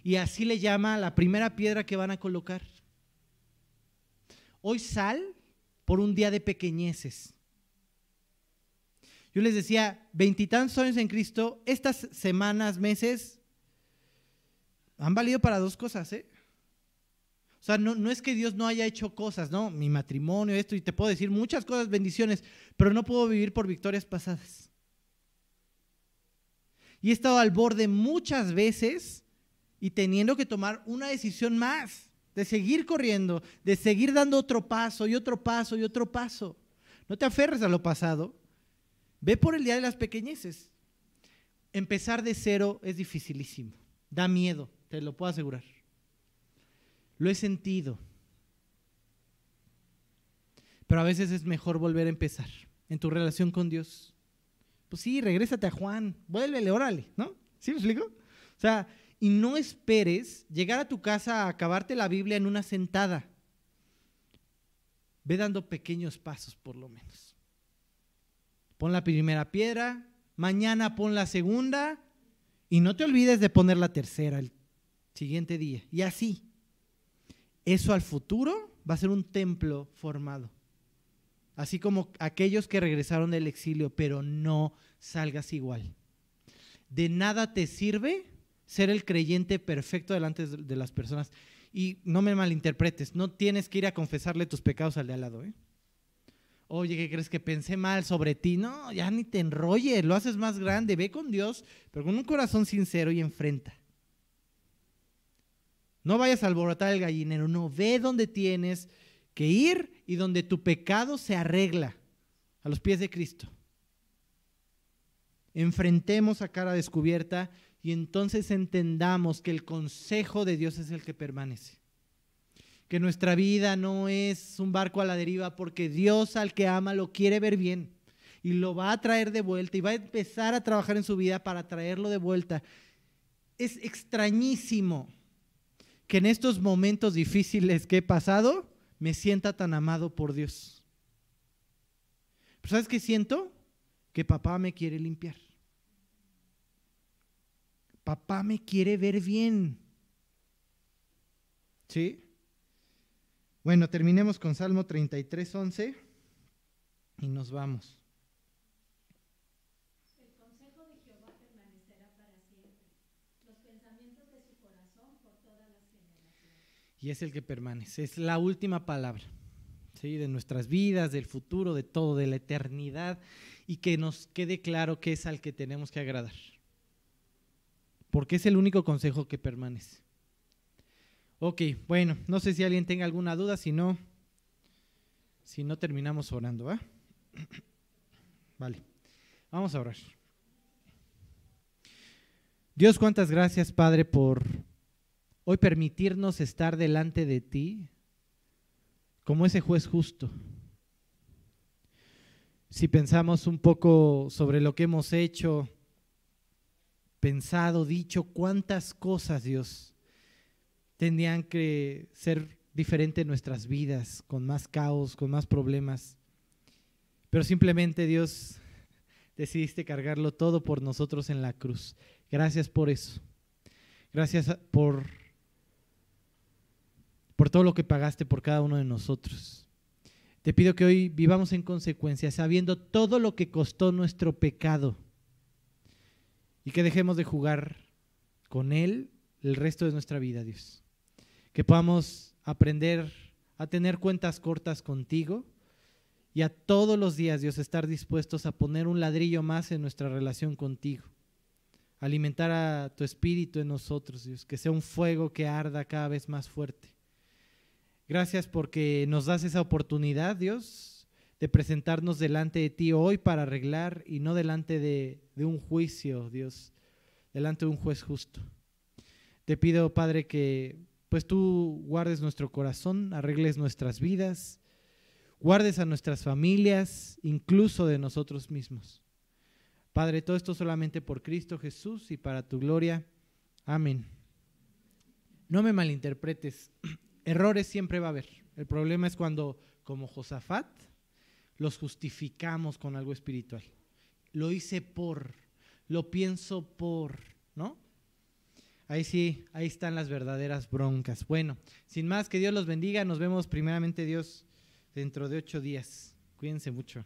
A: Y así le llama la primera piedra que van a colocar. Hoy sal por un día de pequeñeces. Yo les decía, veintitantos años en Cristo, estas semanas, meses, han valido para dos cosas, ¿eh? O sea, no, no, es que Dios no haya hecho cosas, ¿no? Mi matrimonio, esto, y te puedo decir muchas cosas, bendiciones, pero no puedo vivir por victorias pasadas. Y he estado al borde muchas veces y teniendo que tomar una decisión más, de seguir corriendo, de seguir dando otro paso y otro paso y otro paso. No te aferres a lo pasado, ve por el día de las pequeñeces. Empezar de cero es dificilísimo, da miedo te lo puedo asegurar. Lo he sentido. Pero a veces es mejor volver a empezar en tu relación con Dios. Pues sí, regrésate a Juan, vuélvele, órale, ¿no? ¿Sí me explico? O sea, y no esperes llegar a tu casa a acabarte la Biblia en una sentada. Ve dando pequeños pasos por lo menos. Pon la primera piedra, mañana pon la segunda y no te olvides de poner la tercera, el siguiente día. Y así. Eso al futuro va a ser un templo formado. Así como aquellos que regresaron del exilio, pero no salgas igual. De nada te sirve ser el creyente perfecto delante de las personas. Y no me malinterpretes, no tienes que ir a confesarle tus pecados al de al lado. ¿eh? Oye, ¿qué crees que pensé mal sobre ti? No, ya ni te enrolles, lo haces más grande, ve con Dios, pero con un corazón sincero y enfrenta. No vayas a alborotar el gallinero, no, ve donde tienes que ir y donde tu pecado se arregla, a los pies de Cristo. Enfrentemos a cara descubierta y entonces entendamos que el consejo de Dios es el que permanece. Que nuestra vida no es un barco a la deriva porque Dios al que ama lo quiere ver bien y lo va a traer de vuelta y va a empezar a trabajar en su vida para traerlo de vuelta. Es extrañísimo que en estos momentos difíciles que he pasado me sienta tan amado por Dios. ¿Pero ¿Sabes qué siento? Que papá me quiere limpiar. Papá me quiere ver bien. ¿Sí? Bueno, terminemos con Salmo 33, 11 y nos vamos.
D: El consejo de Jehová permanecerá para siempre, los pensamientos de su corazón por todas las generaciones.
A: Y es el que permanece, es la última palabra. ¿sí? De nuestras vidas, del futuro, de todo, de la eternidad, y que nos quede claro que es al que tenemos que agradar. Porque es el único consejo que permanece. Ok, bueno, no sé si alguien tenga alguna duda, si no, si no terminamos orando, ¿va? Vale, vamos a orar. Dios, cuántas gracias, Padre, por hoy permitirnos estar delante de ti como ese juez justo. Si pensamos un poco sobre lo que hemos hecho, pensado, dicho, cuántas cosas, Dios, tendrían que ser diferentes en nuestras vidas, con más caos, con más problemas. Pero simplemente, Dios, decidiste cargarlo todo por nosotros en la cruz. Gracias por eso. Gracias por, por todo lo que pagaste por cada uno de nosotros. Te pido que hoy vivamos en consecuencia, sabiendo todo lo que costó nuestro pecado y que dejemos de jugar con Él el resto de nuestra vida, Dios. Que podamos aprender a tener cuentas cortas contigo y a todos los días, Dios, estar dispuestos a poner un ladrillo más en nuestra relación contigo. Alimentar a tu espíritu en nosotros, Dios, que sea un fuego que arda cada vez más fuerte. Gracias porque nos das esa oportunidad, Dios, de presentarnos delante de ti hoy para arreglar y no delante de, de un juicio, Dios, delante de un juez justo. Te pido, Padre, que pues tú guardes nuestro corazón, arregles nuestras vidas, guardes a nuestras familias, incluso de nosotros mismos. Padre, todo esto solamente por Cristo Jesús y para tu gloria. Amén. No me malinterpretes, errores siempre va a haber. El problema es cuando, como Josafat, los justificamos con algo espiritual. Lo hice por, lo pienso por, ¿no? Ahí sí, ahí están las verdaderas broncas. Bueno, sin más, que Dios los bendiga. Nos vemos primeramente Dios dentro de ocho días. Cuídense mucho.